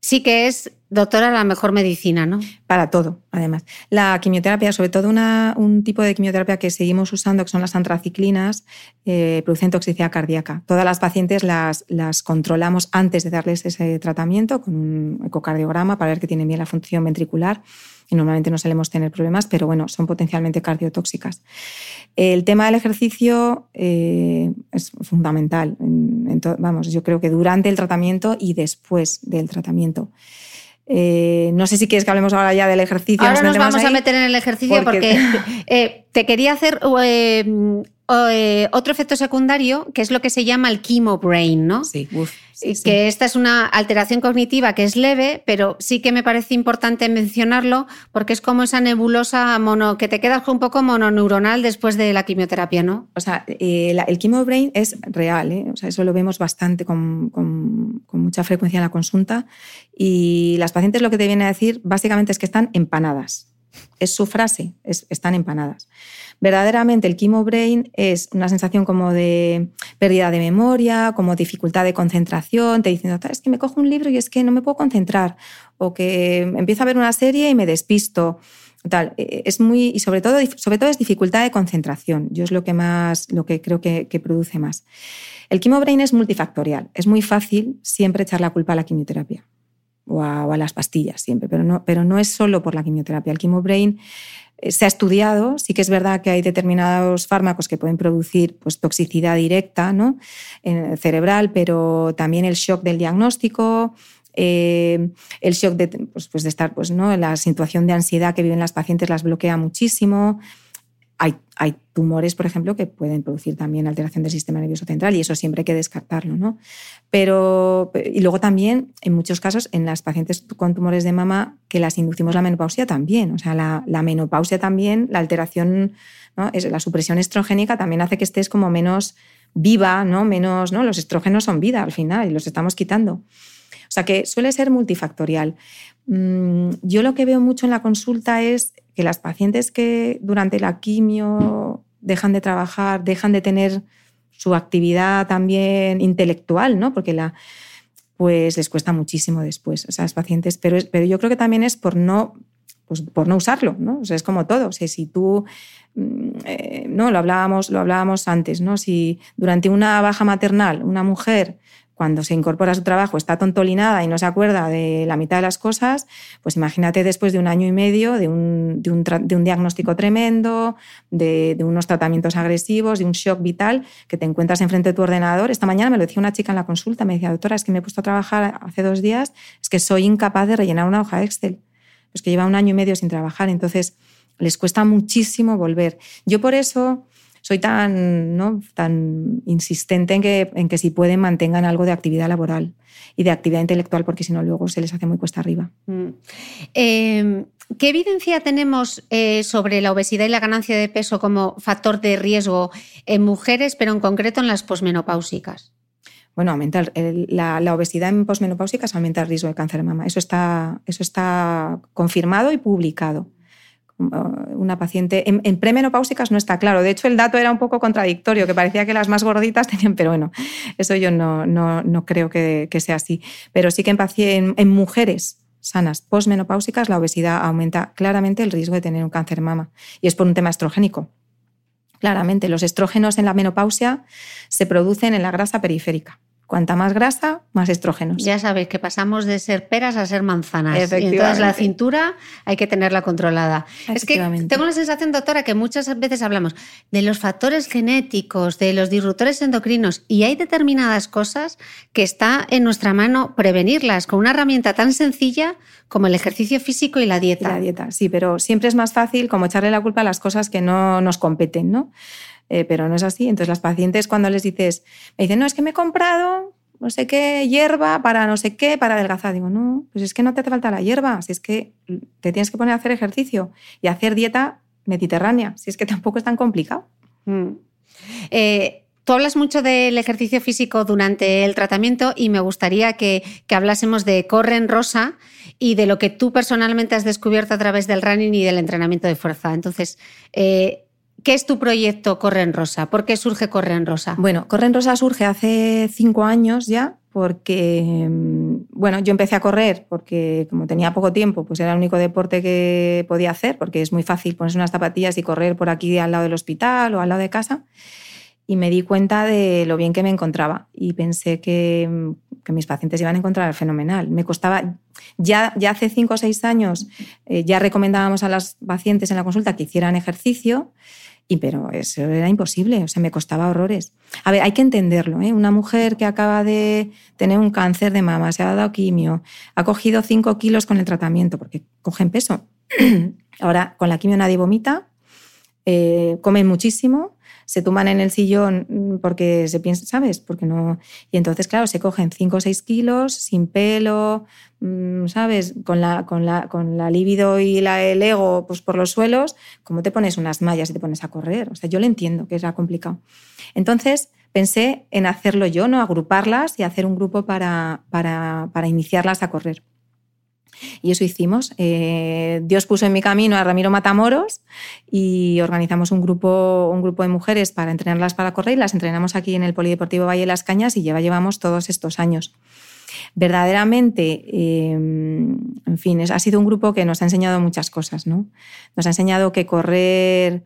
sí que es, doctora, la mejor medicina, ¿no? Para todo, además. La quimioterapia, sobre todo un tipo de quimioterapia que seguimos usando, que son las antraciclinas, eh, producen toxicidad cardíaca. Todas las pacientes las, las controlamos antes de darles ese tratamiento con un ecocardiograma para ver que tienen bien la función ventricular y normalmente no solemos tener problemas, pero bueno, son potencialmente cardiotóxicas. El tema del ejercicio eh, es fundamental. vamos, yo creo que durante el tratamiento y después del tratamiento. Eh, no sé si quieres que hablemos ahora ya del ejercicio. Ahora nos, vamos a meter en el ejercicio porque, eh, te quería hacer eh, otro efecto secundario, que es lo que se llama el chemo brain, ¿no? Sí, Que esta es una alteración cognitiva que es leve, pero sí que me parece importante mencionarlo porque es como esa nebulosa mono, que te quedas un poco mononeuronal después de la quimioterapia, ¿no? O sea, eh, el chemo brain es real, ¿eh? o sea, eso lo vemos bastante con, con, mucha frecuencia en la consulta y las pacientes lo que te vienen a decir básicamente es que están empanadas. Es su frase, es, están empanadas. Verdaderamente el chemo brain es una sensación como de pérdida de memoria, como dificultad de concentración, te dicen, es que me cojo un libro y es que no me puedo concentrar, o que empiezo a ver una serie y me despisto. Tal. E, e, es muy, y sobre todo, sobre todo es dificultad de concentración. Yo es lo que más, lo que creo que, produce más. El chemo brain es multifactorial. Es muy fácil siempre echar la culpa a la quimioterapia o a, las pastillas siempre, pero no, pero no es solo por la quimioterapia. El chemo brain eh, se ha estudiado, sí que es verdad que hay determinados fármacos que pueden producir pues, toxicidad directa ¿no? cerebral, pero también el shock del diagnóstico, eh, el shock de, pues, pues de estar, pues, ¿no? la situación de ansiedad que viven las pacientes las bloquea muchísimo. Hay, tumores, por ejemplo, que pueden producir también alteración del sistema nervioso central y eso siempre hay que descartarlo. ¿no? Pero, y luego también, en muchos casos, en las pacientes con tumores de mama que las inducimos la menopausia también. O sea, la, menopausia también, la alteración, es, la supresión estrogénica también hace que estés como menos viva, ¿no? Menos, ¿no? Los estrógenos son vida al final y los estamos quitando. O sea que suele ser multifactorial. Mm, yo lo que veo mucho en la consulta es que las pacientes que durante la quimio dejan de trabajar, dejan de tener su actividad también intelectual, ¿no? Porque la, pues les cuesta muchísimo después, esas pacientes, pero, pero yo creo que también es por no pues por no usarlo, ¿no? O sea, es como todo. O sea, si tú, mm, eh, no, lo hablábamos, lo hablábamos antes, ¿no? Si durante una baja maternal una mujer cuando se incorpora a su trabajo está tontolinada y no se acuerda de la mitad de las cosas, pues imagínate después de un año y medio de un, diagnóstico tremendo, de, unos tratamientos agresivos, de un shock vital, que te encuentras enfrente de tu ordenador. Esta mañana me lo decía una chica en la consulta, me decía, doctora, es que me he puesto a trabajar hace dos días, es que soy incapaz de rellenar una hoja Excel. Es que lleva un año y medio sin trabajar, entonces les cuesta muchísimo volver. Yo por eso soy tan, ¿no? tan insistente en que, en que si pueden mantengan algo de actividad laboral y de actividad intelectual, porque si no luego se les hace muy cuesta arriba. Mm. Em, ¿Qué evidencia tenemos eh, sobre la obesidad y la ganancia de peso como factor de riesgo en mujeres, pero en concreto en las posmenopáusicas? Bueno, aumenta la, la, obesidad en posmenopáusicas aumenta el riesgo de cáncer de mama. Eso está, eso está confirmado y publicado una paciente en, premenopáusicas no está claro. De hecho, el dato era un poco contradictorio, que parecía que las más gorditas tenían, pero bueno, eso yo no, no, creo que, sea así. Pero sí que en, mujeres sanas posmenopáusicas la obesidad aumenta claramente el riesgo de tener un cáncer mama. Y es por un tema estrogénico. Claramente, los estrógenos en la menopausia se producen en la grasa periférica. Cuanta más grasa, más estrógenos. Ya sabéis que pasamos de ser peras a ser manzanas. Y entonces la cintura hay que tenerla controlada. Es que tengo la sensación, doctora, que muchas veces hablamos de los factores genéticos, de los disruptores endocrinos, y hay determinadas cosas que está en nuestra mano prevenirlas con una herramienta tan sencilla como el ejercicio físico y la dieta. la dieta, sí, pero siempre es más fácil como echarle la culpa a las cosas que no nos competen, ¿no? Eh, pero no es así. Entonces las pacientes cuando les dices, me dicen, no, es que me he comprado no sé qué hierba para no sé qué, para adelgazar. Digo, no, pues es que no te hace falta la hierba, si es que te tienes que poner a hacer ejercicio y hacer dieta mediterránea, si es que tampoco es tan complicado. Mm. Eh, tú hablas mucho del ejercicio físico durante el tratamiento y me gustaría que, que, hablásemos de Corren Rosa y de lo que tú personalmente has descubierto a través del running y del entrenamiento de fuerza. Entonces, eh, ¿Qué es tu proyecto Corren Rosa? ¿Por qué surge Corren Rosa? Bueno, Corren Rosa surge hace cinco años ya, porque, mm, bueno, yo empecé a correr porque como tenía poco tiempo, pues era el único deporte que podía hacer, porque es muy fácil ponerse unas zapatillas y correr por aquí al lado del hospital o al lado de casa. Y me di cuenta de lo bien que me encontraba y pensé que, mm, mis pacientes iban a encontrar fenomenal. Me costaba, ya, ya hace cinco o seis años, eh, ya recomendábamos a las pacientes en la consulta que hicieran ejercicio pero eso era imposible, o sea, me costaba horrores. A ver, hay que entenderlo, ¿eh? Una mujer que acaba de tener un cáncer de mama, se ha dado quimio, ha cogido 5 kilos con el tratamiento, porque cogen peso. Ahora, con la quimio nadie vomita, eh, comen muchísimo, se tumban en el sillón mm, porque se piensa, ¿sabes? Porque no. Y entonces, claro, se cogen 5 o 6 kilos, sin pelo, mm, ¿sabes? Con la, con la, con la libido y la, el ego pues, por los suelos, ¿cómo te pones unas mallas y te pones a correr? O sea, yo lo entiendo que era complicado. Entonces, pensé en hacerlo yo, ¿no? Agruparlas y hacer un grupo para, para, para iniciarlas a correr. Y eso hicimos. Eh, Dios puso en mi camino a Ramiro Matamoros y organizamos un grupo, un grupo de mujeres para entrenarlas para correr y las entrenamos aquí en el Polideportivo Valle de las Cañas y lleva, llevamos todos estos años. Verdaderamente, eh, en fin, ha sido un grupo que nos ha enseñado muchas cosas. ¿no? Nos ha enseñado que correr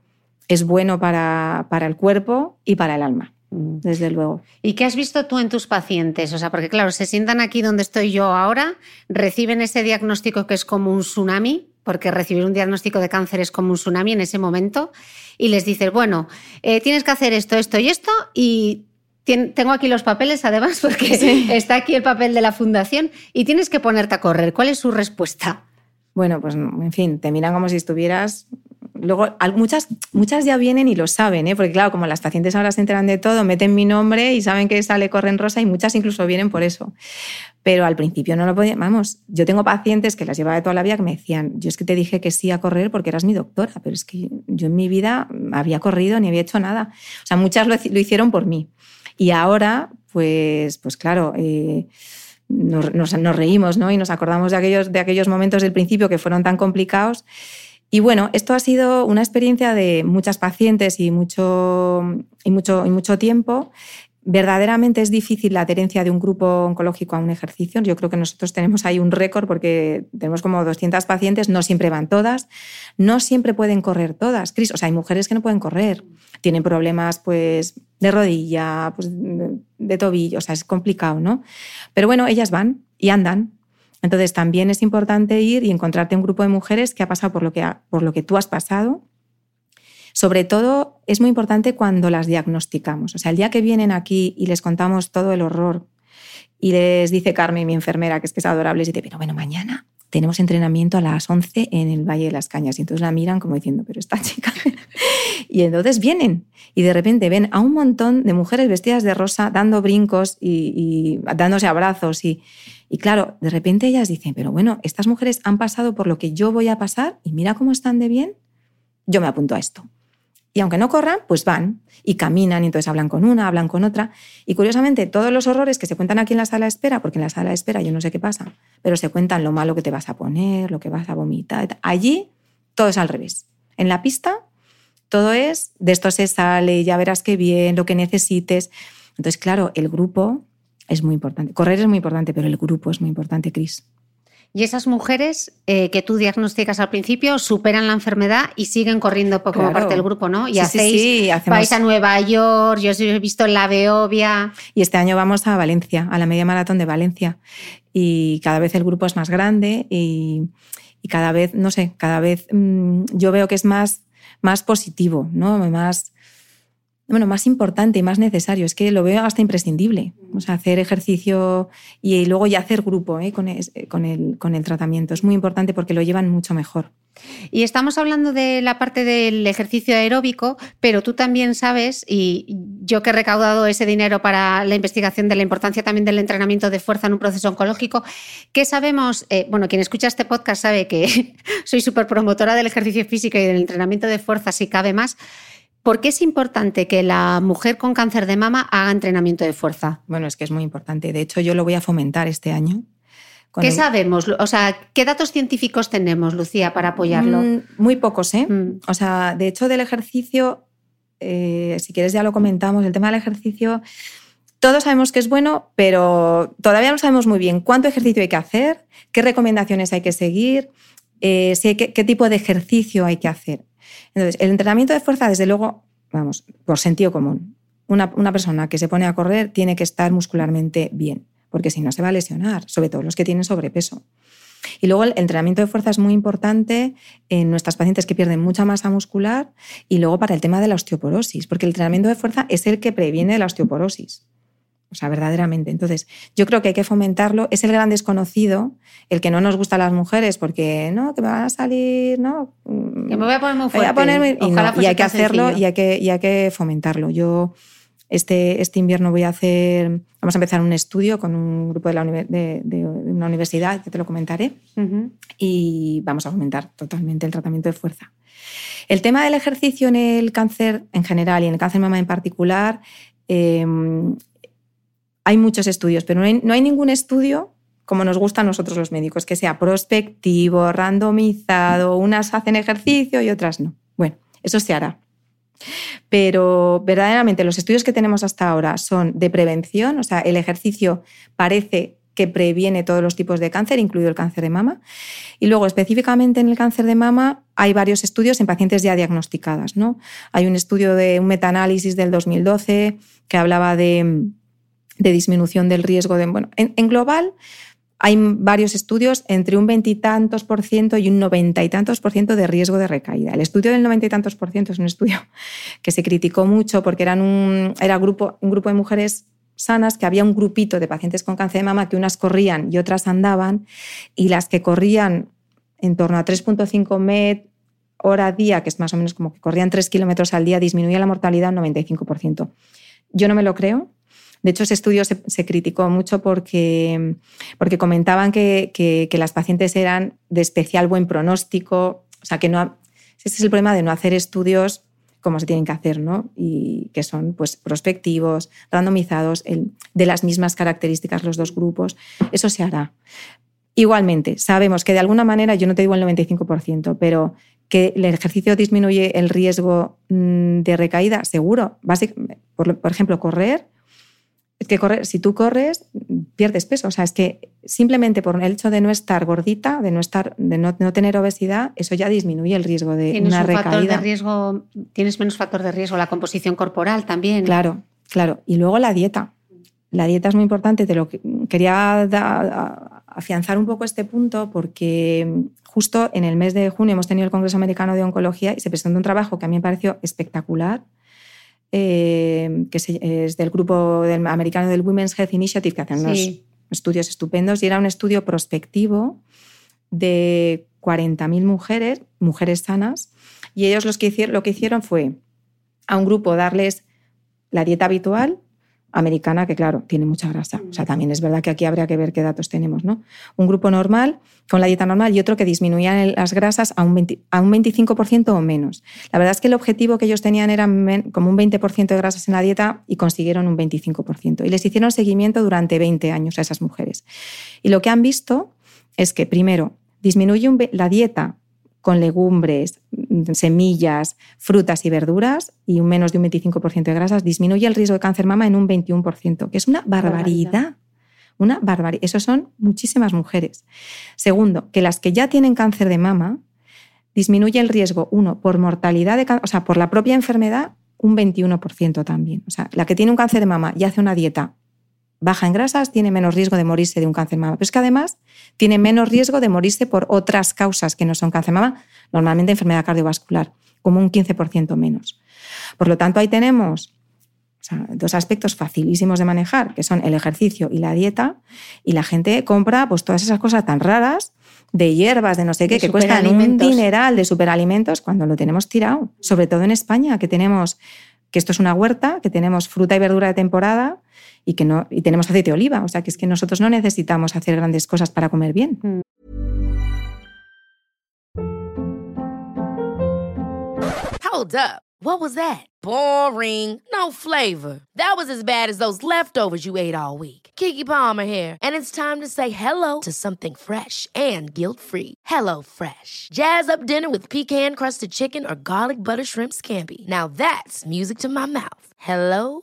es bueno para, para el cuerpo y para el alma. Mm. desde luego. ¿Y qué has visto tú en tus pacientes? O sea, porque claro, se sientan aquí donde estoy yo ahora, reciben ese diagnóstico que es como un tsunami, porque recibir un diagnóstico de cáncer es como un tsunami en ese momento, y les dices, bueno, eh, tienes que hacer esto, esto y esto, y tengo aquí los papeles además, porque está aquí el papel de la fundación, y tienes que ponerte a correr. ¿Cuál es su respuesta? Bueno, pues en fin, te miran como si estuvieras Luego, muchas, muchas ya vienen y lo saben, ¿eh? porque claro, como las pacientes ahora se enteran de todo, meten mi nombre y saben que sale Corren Rosa y muchas incluso vienen por eso. Pero al principio no lo podía, vamos, yo tengo pacientes que las llevaba de toda la vida que me decían, yo es que te dije que sí a correr porque eras mi doctora, pero es que yo en mi vida había corrido ni había hecho nada. O sea, muchas lo, hicieron por mí. Y ahora, pues, pues claro, eh, nos, reímos ¿no? y nos acordamos de aquellos, de aquellos momentos del principio que fueron tan complicados y bueno, esto ha sido una experiencia de muchas pacientes y mucho, y mucho, y mucho tiempo verdaderamente es difícil la adherencia de un grupo oncológico a un ejercicio. Yo creo que nosotros tenemos ahí un récord porque tenemos como 200 pacientes, no siempre van todas, no siempre pueden correr todas. Cris, o sea, hay mujeres que no pueden correr, tienen problemas pues de rodilla, pues, de tobillo, o sea, es complicado, ¿no? Pero bueno, ellas van y andan. Entonces también es importante ir y encontrarte un grupo de mujeres que ha pasado por lo que, por lo que tú has pasado sobre todo es muy importante cuando las diagnosticamos. O sea, el día que vienen aquí y les contamos todo el horror y les dice Carmen, mi enfermera, que es que es adorable, y dice, pero bueno, mañana tenemos entrenamiento a las 11 en el Valle de las Cañas. Y entonces la miran como diciendo, pero esta chica. y entonces vienen y de repente ven a un montón de mujeres vestidas de rosa dando brincos y, dándose abrazos. Y, y claro, de repente ellas dicen, pero bueno, estas mujeres han pasado por lo que yo voy a pasar y mira cómo están de bien. Yo me apunto a esto. Y aunque no corran, pues van y caminan y entonces hablan con una, hablan con otra. Y curiosamente, todos los horrores que se cuentan aquí en la sala de espera, porque en la sala de espera yo no sé qué pasa, pero se cuentan lo malo que te vas a poner, lo que vas a vomitar. Allí todo es al revés. En la pista todo es, de esto se sale, ya verás qué bien, lo que necesites. Entonces, claro, el grupo es muy importante. Correr es muy importante, pero el grupo es muy importante, Cris. Y esas mujeres eh, que tú diagnosticas al principio superan la enfermedad y siguen corriendo como parte del grupo, ¿no? Y hacéis, vais a Nueva York, yo os he visto la Beovia. Y este año vamos a Valencia, a la media maratón de Valencia. Y cada vez el grupo es más grande y, cada vez, no sé, cada vez mm, yo veo que es más, más positivo, ¿no? Más, bueno, más importante y más necesario. Es que lo veo hasta imprescindible. O sea, hacer ejercicio y luego ya hacer grupo ¿eh? el, con el tratamiento. Es muy importante porque lo llevan mucho mejor. Y estamos hablando de la parte del ejercicio aeróbico, pero tú también sabes, y yo que he recaudado ese dinero para la investigación de la importancia también del entrenamiento de fuerza en un proceso oncológico, ¿qué sabemos? Eh, bueno, quien escucha este podcast sabe que soy súper promotora del ejercicio físico y del entrenamiento de fuerza, si cabe más. ¿Por qué es importante que la mujer con cáncer de mama haga entrenamiento de fuerza? Bueno, es que es muy importante. De hecho, yo lo voy a fomentar este año. ¿Qué sabemos? O sea, ¿qué datos científicos tenemos, Lucía, para apoyarlo? Mm, muy pocos, ¿eh? Mm. O sea, de hecho, del ejercicio, eh, si quieres ya lo comentamos, el tema del ejercicio, todos sabemos que es bueno, pero todavía no sabemos muy bien cuánto ejercicio hay que hacer, qué recomendaciones hay que seguir, eh, qué tipo de ejercicio hay que hacer. Entonces, el entrenamiento de fuerza, desde luego, vamos, por sentido común. Una, persona que se pone a correr tiene que estar muscularmente bien, porque si no se va a lesionar, sobre todo los que tienen sobrepeso. Y luego el entrenamiento de fuerza es muy importante en nuestras pacientes que pierden mucha masa muscular y luego para el tema de la osteoporosis, porque el entrenamiento de fuerza es el que previene la osteoporosis. O sea, verdaderamente. Entonces, yo creo que hay que fomentarlo. Es el gran desconocido, el que no nos gusta a las mujeres, porque no, que me van a salir, ¿no? Que me voy a poner muy fuerte. y, hay que hacerlo y hay que, y hay que fomentarlo. Yo este, este invierno voy a hacer, vamos a empezar un estudio con un grupo de, la, de, una universidad, que te lo comentaré, y vamos a fomentar totalmente el tratamiento de fuerza. El tema del ejercicio en el cáncer en general y en el cáncer de mama en particular em, hay muchos estudios, pero no hay, ningún estudio como nos gusta a nosotros los médicos, que sea prospectivo, randomizado, unas hacen ejercicio y otras no. Bueno, eso se hará. Pero verdaderamente los estudios que tenemos hasta ahora son de prevención, o sea, el ejercicio parece que previene todos los tipos de cáncer, incluido el cáncer de mama. Y luego, específicamente en el cáncer de mama, hay varios estudios en pacientes ya diagnosticadas. ¿no? Hay un estudio de un metaanálisis del 2012 que hablaba de de disminución del riesgo de... Bueno, en, global hay varios estudios entre un veintitantos por ciento y un noventa y tantos por ciento de riesgo de recaída. El estudio del noventa y tantos por ciento es un estudio que se criticó mucho porque eran un, era grupo, un grupo de mujeres sanas, que había un grupito de pacientes con cáncer de mama que unas corrían y otras andaban, y las que corrían en torno a 3.5 met hora día, que es más o menos como que corrían 3 kilómetros al día, disminuía la mortalidad un 95%. Yo no me lo creo, de hecho, ese estudio se, criticó mucho porque, porque comentaban que, las pacientes eran de especial buen pronóstico. O sea, que no. Ese es el problema de no hacer estudios como se tienen que hacer, ¿no? Y que son pues, prospectivos, randomizados, de las mismas características los dos grupos. Eso se hará. Igualmente, sabemos que de alguna manera, yo no te digo el 95%, pero que el ejercicio disminuye el riesgo mm, de recaída, seguro. por ejemplo, correr que correr, si tú corres, pierdes peso. O sea, es que simplemente por el hecho de no estar gordita, de no estar, de no, tener obesidad, eso ya disminuye el riesgo de ¿Tienes una un recaída. Factor de riesgo, tienes menos factor de riesgo, la composición corporal también. Claro, claro. Y luego la dieta. La dieta es muy importante. Te lo quería afianzar un poco este punto porque justo en el mes de junio hemos tenido el Congreso Americano de Oncología y se presentó un trabajo que a mí me pareció espectacular eh, que es del grupo del, americano del Women's Health Initiative, que hacen unos estudios estupendos, y era un estudio prospectivo de 40.000 mujeres, mujeres sanas, y ellos los que hicieron, lo que hicieron fue a un grupo darles la dieta habitual, americana, que claro, tiene mucha grasa. O sea, también es verdad que aquí habría que ver qué datos tenemos, ¿no? Un grupo normal, con la dieta normal, y otro que disminuía las grasas a un, a un 25% o menos. La verdad es que el objetivo que ellos tenían era como un 20% de grasas en la dieta y consiguieron un 25%. Y les hicieron seguimiento durante 20 años a esas mujeres. Y lo que han visto es que, primero, disminuye la dieta con legumbres, semillas, frutas y verduras y un menos de un 25% de grasas, disminuye el riesgo de cáncer mama en un 21%, que es una barbaridad. Una barbaridad. Eso son muchísimas mujeres. Segundo, que las que ya tienen cáncer de mama, disminuye el riesgo, uno, por mortalidad, de, o sea, por la propia enfermedad, un 21% también. O sea, la que tiene un cáncer de mama y hace una dieta baja en grasas, tiene menos riesgo de morirse de un cáncer mama. Pero es que además tiene menos riesgo de morirse por otras causas que no son cáncer mama, normalmente enfermedad cardiovascular, como un 15% menos. Por lo tanto, ahí tenemos dos aspectos facilísimos de manejar, que son el ejercicio y la dieta, y la gente compra pues, todas esas cosas tan raras de hierbas, de no sé qué, que cuestan un dineral de superalimentos cuando lo tenemos tirado, sobre todo en España, que tenemos que esto es una huerta, que tenemos fruta y verdura de temporada, y que no y tenemos aceite de oliva, o sea que es que nosotros no necesitamos hacer grandes cosas para comer bien. Mm. Hold up. What was that? Boring. No flavor. That was as bad as those leftovers you ate all week. Kiki Palmer here, and it's time to say hello to something fresh and guilt-free. Hello Fresh. Jazz up dinner with pecan-crusted chicken or garlic butter shrimp scampi. Now that's music to my mouth. Hello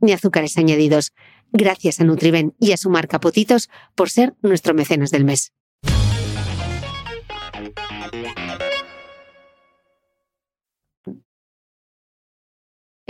ni azúcares añadidos. Gracias a Nutriben y a su marca Potitos por ser nuestro mecenas del mes.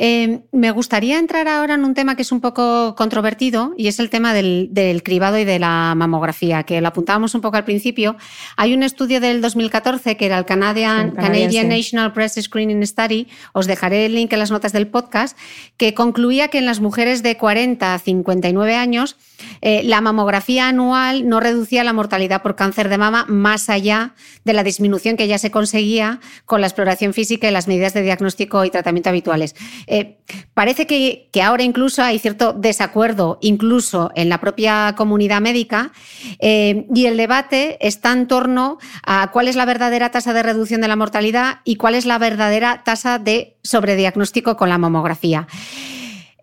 Eh, me gustaría entrar ahora en un tema que es un poco controvertido y es el tema del, cribado y de la mamografía, que lo apuntábamos un poco al principio. Hay un estudio del 2014 que era el Canadian, Canadian National Breast Screening Study, os dejaré el link en las notas del podcast, que concluía que en las mujeres de 40 a 59 años eh, la mamografía anual no reducía la mortalidad por cáncer de mama más allá de la disminución que ya se conseguía con la exploración física y las medidas de diagnóstico y tratamiento habituales. Eh, parece que, ahora incluso hay cierto desacuerdo, incluso en la propia comunidad médica, eh, y el debate está en torno a cuál es la verdadera tasa de reducción de la mortalidad y cuál es la verdadera tasa de sobrediagnóstico con la mamografía.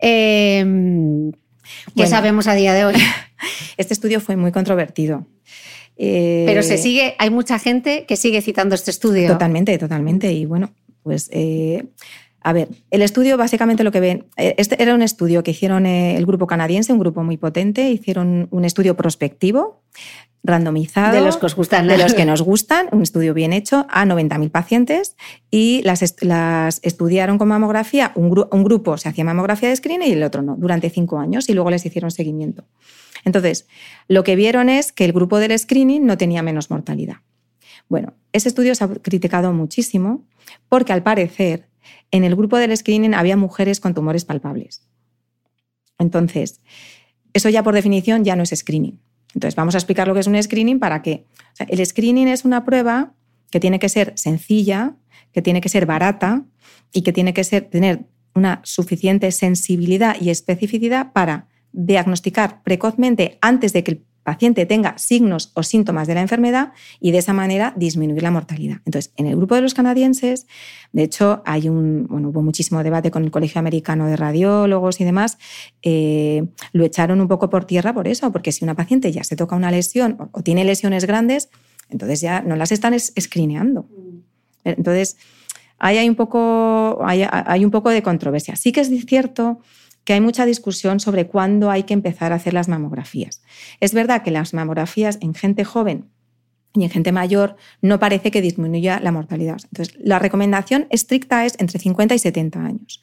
Eh, ¿Qué sabemos a día de hoy? Este estudio fue muy controvertido. Pero se sigue, hay mucha gente que sigue citando este estudio. Totalmente, totalmente. Y bueno, pues a ver, el estudio básicamente lo que ven, eh, este era un estudio que hicieron eh, el grupo canadiense, un grupo muy potente, hicieron un estudio prospectivo, randomizado. De los que os gustan. De los que nos gustan, un estudio bien hecho a 90.000 pacientes y las, estudiaron con mamografía, un, grupo se hacía mamografía de screening y el otro no, durante cinco años y luego les hicieron seguimiento. Entonces, lo que vieron es que el grupo del screening no tenía menos mortalidad. Bueno, ese estudio se ha criticado muchísimo porque al parecer en el grupo del screening había mujeres con tumores palpables. Entonces, eso ya por definición ya no es screening. Entonces, vamos a explicar lo que es un screening para que... el screening es una prueba que tiene que ser sencilla, que tiene que ser barata y que tiene que ser, tener una suficiente sensibilidad y especificidad para diagnosticar precozmente antes de que el paciente tenga signos o síntomas de la enfermedad y de esa manera disminuir la mortalidad. Entonces, en el grupo de los canadienses, de hecho, hay un, bueno, hubo muchísimo debate con el Colegio Americano de Radiólogos y demás, eh, lo echaron un poco por tierra por eso, porque si una paciente ya se toca una lesión o, tiene lesiones grandes, entonces ya no las están escrineando. Entonces, ahí hay un poco, hay un poco de controversia. Sí que es cierto que hay mucha discusión sobre cuándo hay que empezar a hacer las mamografías. Es verdad que las mamografías en gente joven y en gente mayor no parece que disminuya la mortalidad. Entonces, la recomendación estricta es entre 50 y 70 años.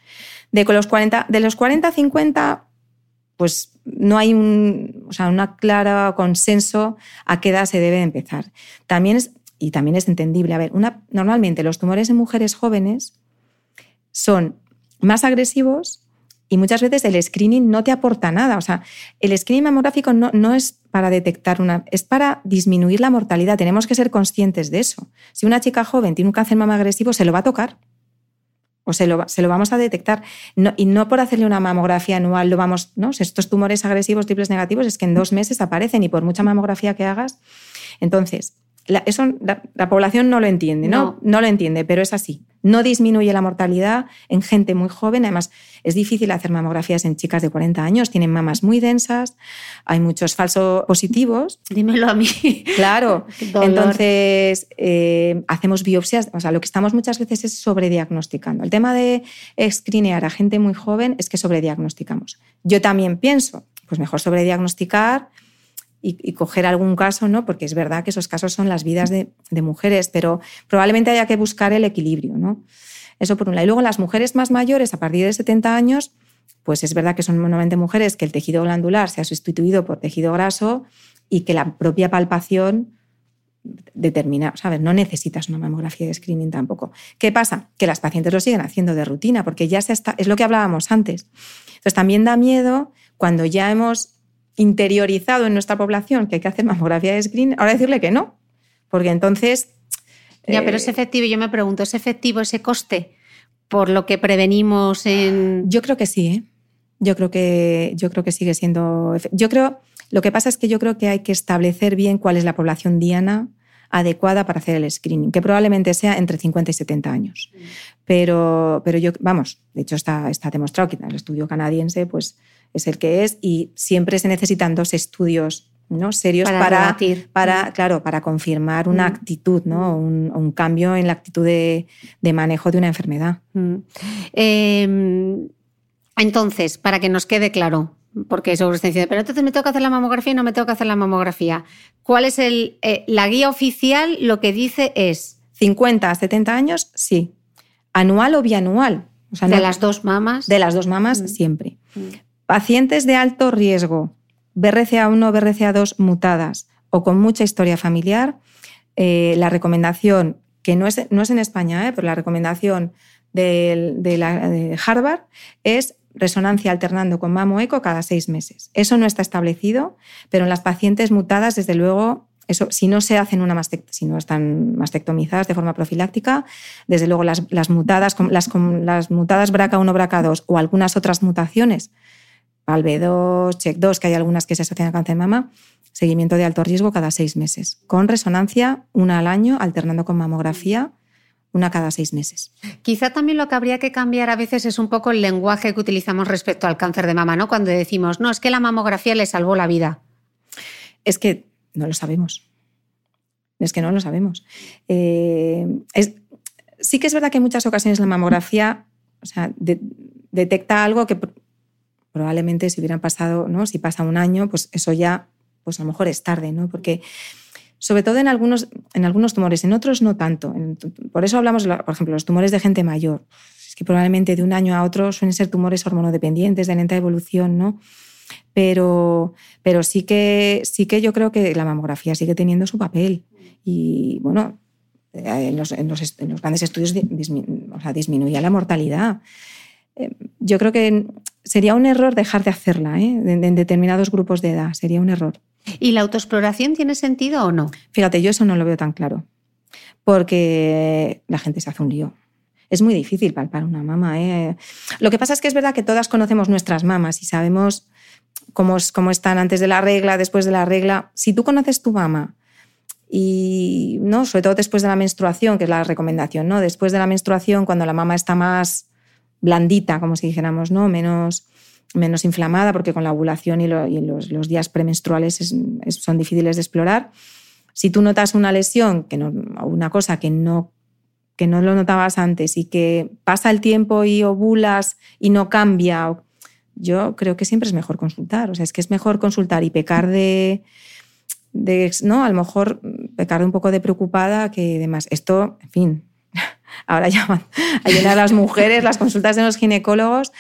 De los 40, de los 40 a 50, pues no hay un, o una clara consenso a qué edad se debe empezar. También es, y también es entendible, a ver, una, normalmente los tumores en mujeres jóvenes son más agresivos y muchas veces el screening no te aporta nada. O sea, el screening mamográfico no, no es para detectar una, es para disminuir la mortalidad. Tenemos que ser conscientes de eso. Si una chica joven tiene un cáncer mama agresivo, se lo va a tocar o se lo, se lo vamos a detectar. y no por hacerle una mamografía anual lo vamos, ¿no? Estos tumores agresivos triples negativos es que en dos meses aparecen y por mucha mamografía que hagas. Entonces, la, eso la, población no lo entiende, ¿no? ¿no? lo entiende, pero es así. No disminuye la mortalidad en gente muy joven. Además, es difícil hacer mamografías en chicas de 40 años. Tienen mamas muy densas, hay muchos falsos positivos. Dímelo a mí. Claro. Entonces, eh, hacemos biopsias. O sea, lo que estamos muchas veces es sobrediagnosticando. El tema de screenear a gente muy joven es que sobrediagnosticamos. Yo también pienso, pues mejor sobrediagnosticar y, coger algún caso, ¿no? Porque es verdad que esos casos son las vidas de, mujeres, pero probablemente haya que buscar el equilibrio, ¿no? Eso por un lado. Y luego las mujeres más mayores, a partir de 70 años, pues es verdad que son normalmente mujeres que el tejido glandular se ha sustituido por tejido graso y que la propia palpación determina, ¿sabes? No necesitas una mamografía de screening tampoco. ¿Qué pasa? Que las pacientes lo siguen haciendo de rutina, porque ya se está, es lo que hablábamos antes. Entonces también da miedo cuando ya hemos interiorizado en nuestra población que hay que hacer mamografía de screen, ahora decirle que no, porque entonces... Ya, pero es eh, efectivo, yo me pregunto, ¿es efectivo ese coste por lo que prevenimos en...? Yo creo que sí, ¿eh? Yo creo que, yo creo que sigue siendo... Yo creo, lo que pasa es que yo creo que hay que establecer bien cuál es la población diana adecuada para hacer el screening, que probablemente sea entre 50 y 70 años. Mm. Pero, pero yo, vamos, de hecho está, está demostrado que el estudio canadiense, pues es el que es y siempre se necesitan dos estudios ¿no? serios para, para, mm. claro, para confirmar una mm. actitud, ¿no? Un, cambio en la actitud de, manejo de una enfermedad. Mm. Em, entonces, para que nos quede claro, porque usted dice, pero entonces me tengo que hacer la mamografía y no me tengo que hacer la mamografía. ¿Cuál es el, eh, la guía oficial? Lo que dice es... 50 a 70 años, sí. Anual o bianual. de las dos mamas. De las dos mamas, siempre. Pacientes de alto riesgo, BRCA1, BRCA2 mutadas o con mucha historia familiar, eh, la recomendación, que no es, no es en España, eh, pero la recomendación de, Harvard es resonancia alternando con mamo eco cada seis meses. Eso no está establecido, pero en las pacientes mutadas, desde luego, Eso, si no se hacen una si no están mastectomizadas de forma profiláctica, desde luego las, mutadas, las, las mutadas BRCA1, BRCA2 o algunas otras mutaciones, PALB2, CHEC2, que hay algunas que se asocian a cáncer de mama, seguimiento de alto riesgo cada seis meses, con resonancia una al año, alternando con mamografía una cada seis meses. Quizá también lo que habría que cambiar a veces es un poco el lenguaje que utilizamos respecto al cáncer de mama, ¿no? Cuando decimos, no, es que la mamografía le salvó la vida. Es que no lo sabemos. Es que no lo sabemos. Eh, sí que es verdad que en muchas ocasiones la mamografía o sea, detecta algo que probablemente si hubieran pasado, ¿no? Si pasa un año, pues eso ya, pues a lo mejor es tarde, ¿no? Porque sobre todo en algunos, en algunos tumores, en otros no tanto. Por eso hablamos, por ejemplo, los tumores de gente mayor. Que probablemente de un año a otro suelen ser tumores hormonodependientes, de lenta evolución, ¿no? Pero, pero sí, que, sí que yo creo que la mamografía sigue teniendo su papel. Y bueno, en los, en los, grandes estudios disminuía la mortalidad. Eh, yo creo que sería un error dejar de hacerla ¿eh? en determinados grupos de edad, sería un error. ¿Y la autoexploración tiene sentido o no? Fíjate, yo eso no lo veo tan claro, porque la gente se hace un lío. Es muy difícil palpar una mama. ¿eh? Lo que pasa es que es verdad que todas conocemos nuestras mamas y sabemos cómo, cómo están antes de la regla, después de la regla. Si tú conoces tu mama y no, sobre todo después de la menstruación, que es la recomendación, ¿no? Después de la menstruación, cuando la mama está más blandita, como si dijéramos, ¿no? Menos, menos inflamada, porque con la ovulación y, los, días premenstruales son difíciles de explorar. Si tú notas una lesión, que no, una cosa que no, que no lo notabas antes y que pasa el tiempo y ovulas y no cambia, yo creo que siempre es mejor consultar. O sea, es que es mejor consultar y pecar de, de ¿no? A lo mejor pecar de un poco de preocupada que demás. Esto, en fin, ahora llaman a llenar las mujeres las consultas de los ginecólogos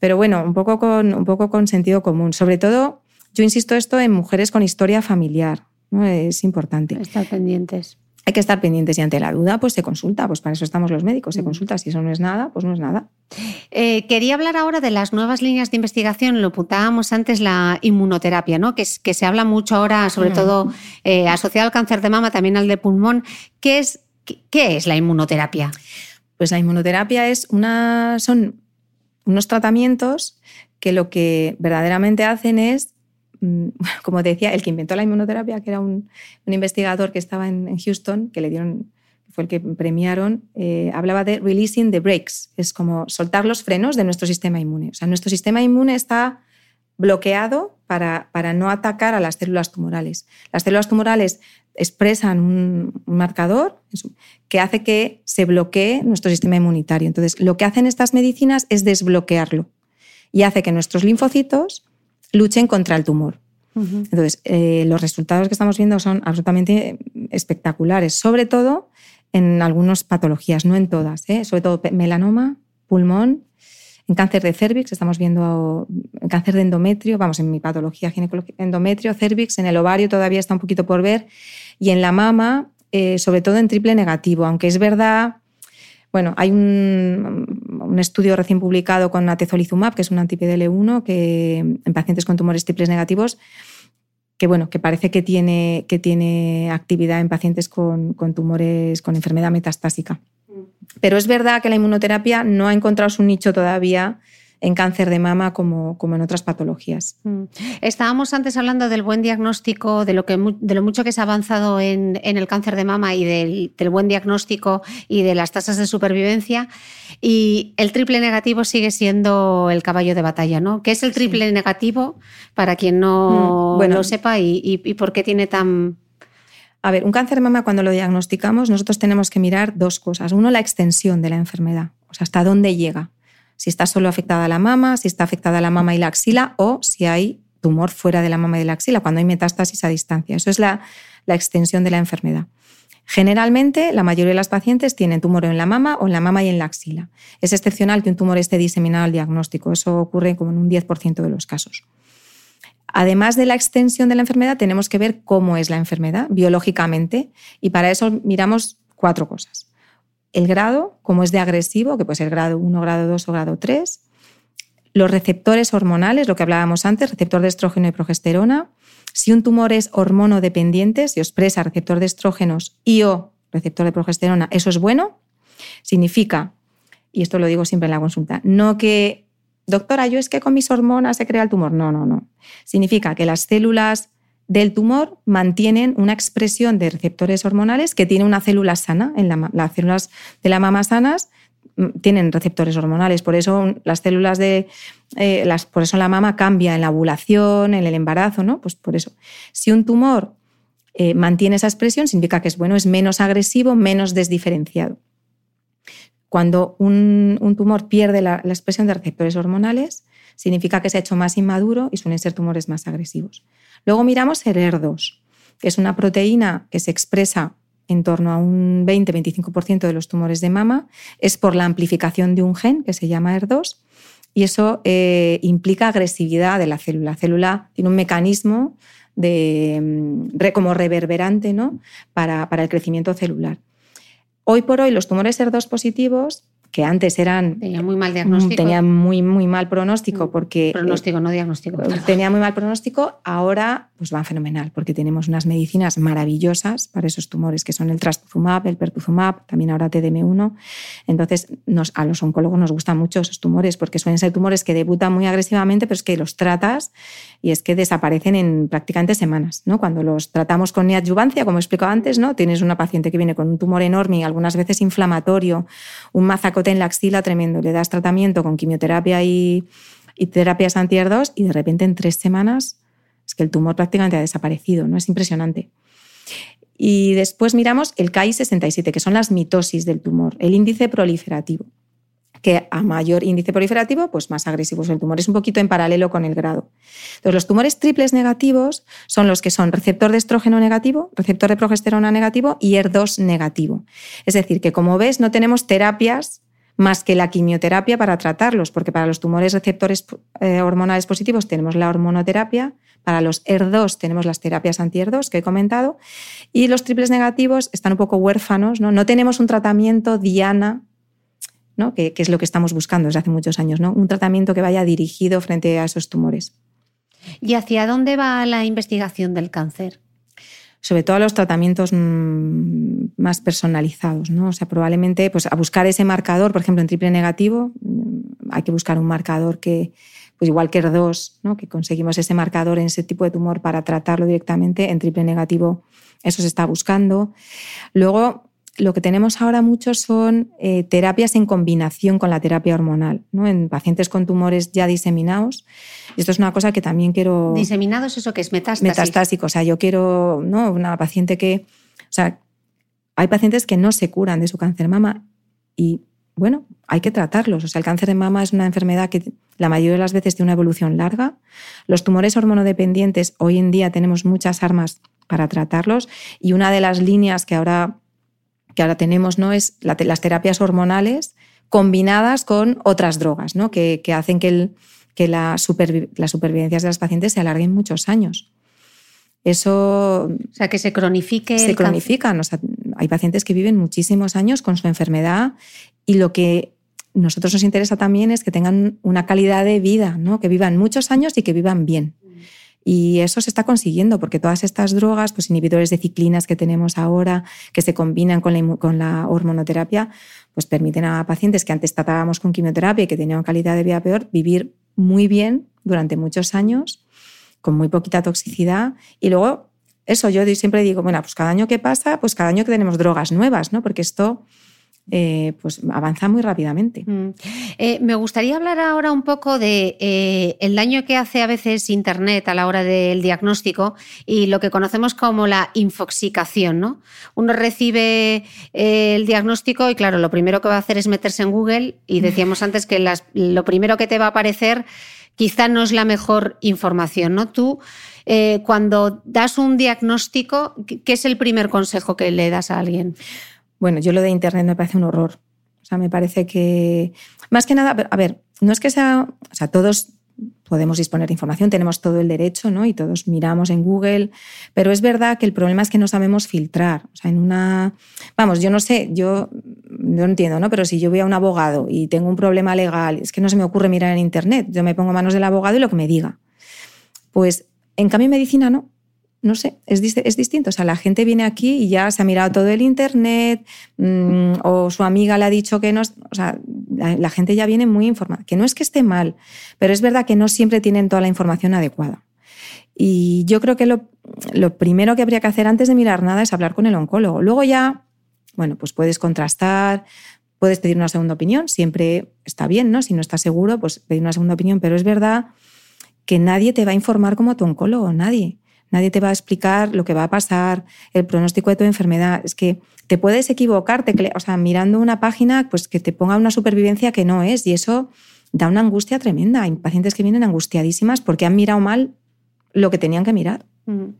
pero bueno, un poco con, un poco con sentido común. Sobre todo, yo insisto esto en mujeres con historia familiar. ¿no? Es importante. Estar pendientes. Hay que estar pendientes y ante la duda, pues se consulta. Pues para eso estamos los médicos, se mm. consulta. Si eso no es nada, pues no es nada. Eh, quería hablar ahora de las nuevas líneas de investigación. Lo apuntábamos antes la inmunoterapia, ¿no? Que, que se habla mucho ahora, sobre mm. todo eh, asociado al cáncer de mama, también al de pulmón. ¿Qué es, qué es la inmunoterapia? Pues la inmunoterapia es una, son unos tratamientos que lo que verdaderamente hacen es, mm, como decía, el que inventó la inmunoterapia, que era un, investigador que estaba en, Houston, que le dieron, fue el que premiaron, eh, hablaba de releasing the brakes, es como soltar los frenos de nuestro sistema inmune. O sea, nuestro sistema inmune está bloqueado para, para no atacar a las células tumorales. Las células tumorales expresan un, marcador que hace que se bloquee nuestro sistema inmunitario. Entonces, lo que hacen estas medicinas es desbloquearlo y hace que nuestros linfocitos luchen contra el tumor. Entonces, eh, los resultados que estamos viendo son absolutamente espectaculares, sobre todo en algunas patologías, no en todas, ¿eh? sobre todo melanoma, pulmón, en cáncer de cervix, estamos viendo en cáncer de endometrio, vamos, en mi patología ginecológica, endometrio, cervix, en el ovario todavía está un poquito por ver, y en la mama, eh, sobre todo en triple negativo, aunque es verdad, bueno, hay un, estudio recién publicado con atezolizumab, que es un anti-PDL1, que en pacientes con tumores triples negativos, que bueno, que parece que tiene, que tiene actividad en pacientes con, con tumores con enfermedad metastásica. Pero es verdad que la inmunoterapia no ha encontrado su nicho todavía en cáncer de mama como, como en otras patologías. Mm. Estábamos antes hablando del buen diagnóstico, de lo, que, de lo mucho que se ha avanzado en, el cáncer de mama y del, buen diagnóstico y de las tasas de supervivencia. Y el triple negativo sigue siendo el caballo de batalla, ¿no? ¿Qué es el triple negativo para quien no mm, lo sepa y por qué tiene tan a ver, un cáncer de mama cuando lo diagnosticamos nosotros tenemos que mirar dos cosas. Uno, la extensión de la enfermedad, o sea, hasta dónde llega. Si está solo afectada la mama, si está afectada la mama y la axila o si hay tumor fuera de la mama y de la axila, cuando hay metástasis a distancia. Eso es la, la extensión de la enfermedad. Generalmente, la mayoría de las pacientes tienen tumor en la mama o en la mama y en la axila. Es excepcional que un tumor esté diseminado al diagnóstico. Eso ocurre como en un 10% de los casos. Además de la extensión de la enfermedad, tenemos que ver cómo es la enfermedad biológicamente y para eso miramos cuatro cosas. El grado, cómo es de agresivo, que puede ser grado 1, grado 2 o grado 3. los receptores hormonales, lo que hablábamos antes, receptor de estrógeno y progesterona. Si un tumor es hormonodependiente, si expresa receptor de estrógenos y o receptor de progesterona, eso es bueno. Significa, y esto lo digo siempre en la consulta, no que, doctora, yo es que con mis hormonas se crea el tumor. No, no, no. Significa que las células del tumor mantienen una expresión de receptores hormonales que tiene una célula sana. En las células de la mama sanas mm, tienen receptores hormonales. Por eso las células de. Eh, las, por eso la mama cambia en la ovulación, en el embarazo, ¿no? Pues por eso. Si un tumor eh, mantiene esa expresión, significa que es bueno, es menos agresivo, menos desdiferenciado. Cuando un, tumor pierde la, la, expresión de receptores hormonales, significa que se ha hecho más inmaduro y suelen ser tumores más agresivos. Luego miramos el ER2, que es una proteína que se expresa en torno a un 20-25% de los tumores de mama, es por la amplificación de un gen que se llama ER2 y eso eh, implica agresividad de la célula. La célula tiene un mecanismo de, mm, como reverberante ¿no? para, para el crecimiento celular. Hoy por hoy los tumores ER2 positivos que antes eran... Tenía muy mal diagnóstico. Tenía muy, muy mal pronóstico mm, porque... Pronóstico, no diagnóstico. Tenía muy mal pronóstico, ahora pues van fenomenal porque tenemos unas medicinas maravillosas para esos tumores que son el trastuzumab, el pertuzumab, también ahora TDM1. Entonces nos, a los oncólogos nos gustan mucho esos tumores porque suelen ser tumores que debutan muy agresivamente pero es que los tratas y es que desaparecen en prácticamente semanas. ¿no? Cuando los tratamos con neoadjuvancia, como he explicado antes, ¿no? tienes una paciente que viene con un tumor enorme y algunas veces inflamatorio, un mazaco en la axila tremendo, le das tratamiento con quimioterapia y, terapias anti 2 y de repente en tres semanas es que el tumor prácticamente ha desaparecido, ¿no? Es impresionante. Y después miramos el KI67, que son las mitosis del tumor, el índice proliferativo que a mayor índice proliferativo, pues más agresivo es el tumor. Es un poquito en paralelo con el grado. Entonces, los tumores triples negativos son los que son receptor de estrógeno negativo, receptor de progesterona negativo y ER2 negativo. Es decir, que como ves, no tenemos terapias más que la quimioterapia para tratarlos, porque para los tumores receptores eh, hormonales positivos tenemos la hormonoterapia, para los ER2 tenemos las terapias anti-ER2 que he comentado, y los triples negativos están un poco huérfanos, no, no tenemos un tratamiento diana ¿no? que, es lo que estamos buscando desde hace muchos años, ¿no? un tratamiento que vaya dirigido frente a esos tumores. ¿Y hacia dónde va la investigación del cáncer? Sobre todo a los tratamientos mm, más personalizados, ¿no? O sea, probablemente pues, a buscar ese marcador, por ejemplo, en triple negativo, mm, hay que buscar un marcador que, pues igual que ER2, ¿no? que conseguimos ese marcador en ese tipo de tumor para tratarlo directamente, en triple negativo eso se está buscando. Luego, lo que tenemos ahora mucho son eh, terapias en combinación con la terapia hormonal, ¿no? en pacientes con tumores ya diseminados. Y esto es una cosa que también quiero... ¿Diseminados eso que es metástasis? Metastásico, o sea, yo quiero, ¿no? Una paciente que... O sea, hay pacientes que no se curan de su cáncer de mama y, bueno, hay que tratarlos. O sea, el cáncer de mama es una enfermedad que la mayoría de las veces tiene una evolución larga. Los tumores hormonodependientes, hoy en día tenemos muchas armas para tratarlos y una de las líneas que ahora que ahora tenemos ¿no? es las terapias hormonales combinadas con otras drogas, ¿no? que, hacen que, que la las supervivencias de las pacientes se alarguen muchos años. Eso. O sea, que se cronifique. Se cronifican. hay pacientes que viven muchísimos años con su enfermedad y lo que nosotros nos interesa también es que tengan una calidad de vida, ¿no? que vivan muchos años y que vivan bien. Y eso se está consiguiendo porque todas estas drogas, pues inhibidores de ciclinas que tenemos ahora, que se combinan con la, con la hormonoterapia, pues permiten a pacientes que antes tratábamos con quimioterapia y que tenían calidad de vida peor, vivir muy bien durante muchos años, con muy poquita toxicidad. Y luego, eso yo siempre digo, bueno, pues cada año que pasa, pues cada año que tenemos drogas nuevas, ¿no? Porque esto eh, pues avanza muy rápidamente. Mm. Eh, me gustaría hablar ahora un poco de eh, el daño que hace a veces Internet a la hora del diagnóstico y lo que conocemos como la infoxicación. ¿no? Uno recibe el diagnóstico y claro, lo primero que va a hacer es meterse en Google y decíamos antes que lo primero que te va a aparecer quizá no es la mejor información. ¿no? Tú, cuando das un diagnóstico, ¿qué es el primer consejo que le das a alguien? Bueno, yo lo de Internet me parece un horror. O sea, me parece que, más que nada, a ver, no es que sea, o sea, todos podemos disponer de información, tenemos todo el derecho, ¿no? Y todos miramos en Google, pero es verdad que el problema es que no sabemos filtrar. O sea, en una, vamos, yo no sé, yo no entiendo, ¿no? Pero si yo voy a un abogado y tengo un problema legal, es que no se me ocurre mirar en internet, yo me pongo manos del abogado y lo que me diga. Pues en cambio en medicina no no sé, es, es, distinto. O sea, la gente viene aquí y ya se ha mirado todo el Internet mm, o su amiga le ha dicho que no. O sea, la, gente ya viene muy informada. Que no es que esté mal, pero es verdad que no siempre tienen toda la información adecuada. Y yo creo que lo, lo primero que habría que hacer antes de mirar nada es hablar con el oncólogo. Luego ya, bueno, pues puedes contrastar, puedes pedir una segunda opinión, siempre está bien, ¿no? Si no estás seguro, pues pedir una segunda opinión, pero es verdad que nadie te va a informar como tu oncólogo, nadie. Nadie te va a explicar lo que va a pasar, el pronóstico de tu enfermedad. Es que te puedes sea, mirando una página, pues que te ponga una supervivencia que no es. Y eso da una angustia tremenda. Hay pacientes que vienen angustiadísimas porque han mirado mal lo que tenían que mirar. Mm.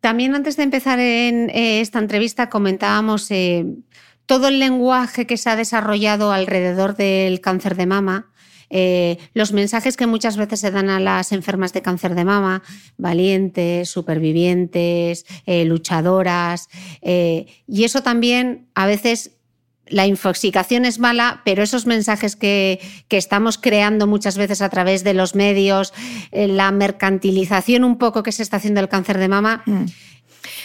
También antes de empezar en eh, esta entrevista comentábamos eh, todo el lenguaje que se ha desarrollado alrededor del cáncer de mama eh, los mensajes que muchas veces se dan a las enfermas de cáncer de mama, valientes, supervivientes, eh, luchadoras, eh, y eso también a veces la infoxicación es mala, pero esos mensajes que, estamos creando muchas veces a través de los medios, la mercantilización un poco que se está haciendo el cáncer de mama, mm.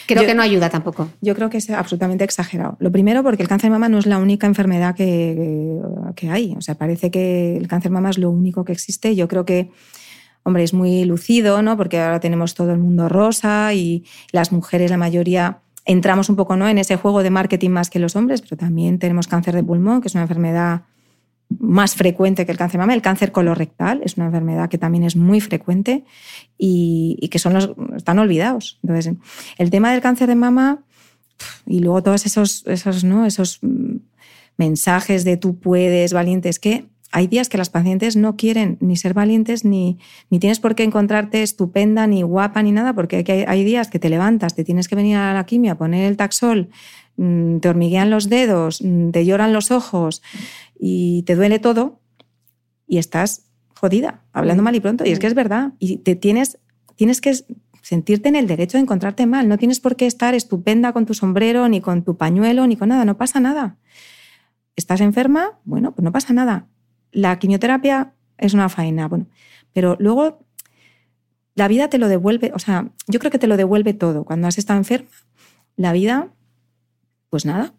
Creo que no ayuda tampoco. Yo creo que es absolutamente exagerado. Lo primero, porque el cáncer de mama no es la única enfermedad que, que hay. O sea, parece que el cáncer de mama es lo único que existe. Yo creo que hombre, es muy lucido, ¿no? Porque ahora tenemos todo el mundo rosa y las mujeres, la mayoría, entramos un poco ¿no? en ese juego de marketing más que los hombres, pero también tenemos cáncer de pulmón, que es una enfermedad más frecuente que el cáncer de mama. El cáncer colorectal es una enfermedad que también es muy frecuente y, que son los, están olvidados. Entonces, el tema del cáncer de mama y luego todos esos, esos, ¿no? esos mm, mensajes de tú puedes, valientes, que hay días que las pacientes no quieren ni ser valientes, ni, ni tienes por qué encontrarte estupenda, ni guapa, ni nada, porque hay, hay días que te levantas, te tienes que venir a la quimia, poner el taxol, te hormiguean los dedos, mm, te lloran los ojos y te duele todo y estás jodida, hablando mm. mal y pronto. Y es que es verdad. Y te tienes, tienes que sentirte en el derecho de encontrarte mal. No tienes por qué estar estupenda con tu sombrero, ni con tu pañuelo, ni con nada. No pasa nada. ¿Estás enferma? Bueno, pues no pasa nada. La quimioterapia es una faena. Bueno, pero luego la vida te lo devuelve. O sea, yo creo que te lo devuelve todo. Cuando has estado enferma, la vida pues nada,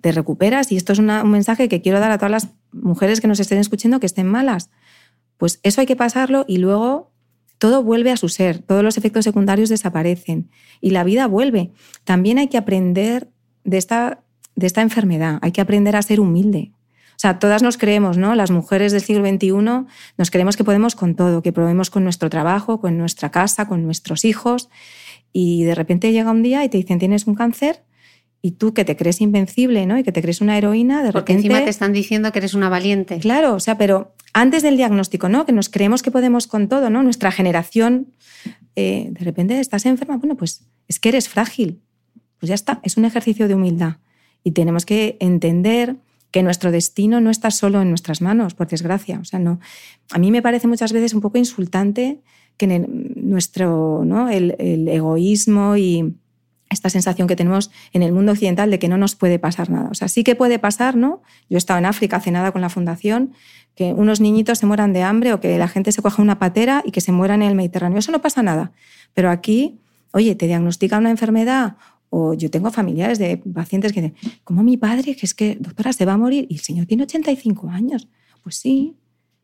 te, recuperas. Y esto es un mensaje que quiero dar a todas las mujeres que nos estén escuchando que estén malas. Pues eso hay que pasarlo y luego todo vuelve a su ser, todos los efectos secundarios desaparecen y la vida vuelve. También hay que aprender de esta, de esta enfermedad, hay que aprender a ser humilde. O sea, todas nos creemos, ¿no? Las mujeres del siglo XXI nos creemos que podemos con todo, que podemos con nuestro trabajo, con nuestra casa, con nuestros hijos. Y de repente llega un día y te dicen, tienes un cáncer y tú que te crees invencible, ¿no? Y que te crees una heroína, de Porque encima te están diciendo que eres una valiente. Claro, o sea, pero antes del diagnóstico, ¿no? Que nos creemos que podemos con todo, ¿no? Nuestra generación, eh, de repente estás enferma, bueno, pues es que eres frágil. Pues ya está, es un ejercicio de humildad. Y tenemos que entender que nuestro destino no está solo en nuestras manos, por desgracia. O sea, no. A mí me parece muchas veces un poco insultante que en nuestro, ¿no? el egoísmo y esta sensación que tenemos en el mundo occidental de que no nos puede pasar nada. O sea, sí que puede pasar, ¿no? Yo he estado en África hace nada con la fundación, que unos niñitos se mueran de hambre o que la gente se coja una patera y que se mueran en el Mediterráneo. Eso no pasa nada. Pero aquí, oye, te diagnostica una enfermedad o yo tengo familiares de pacientes que dicen, ¿cómo mi padre, que es que, doctora, se va a morir y el señor tiene 85 años? Pues sí,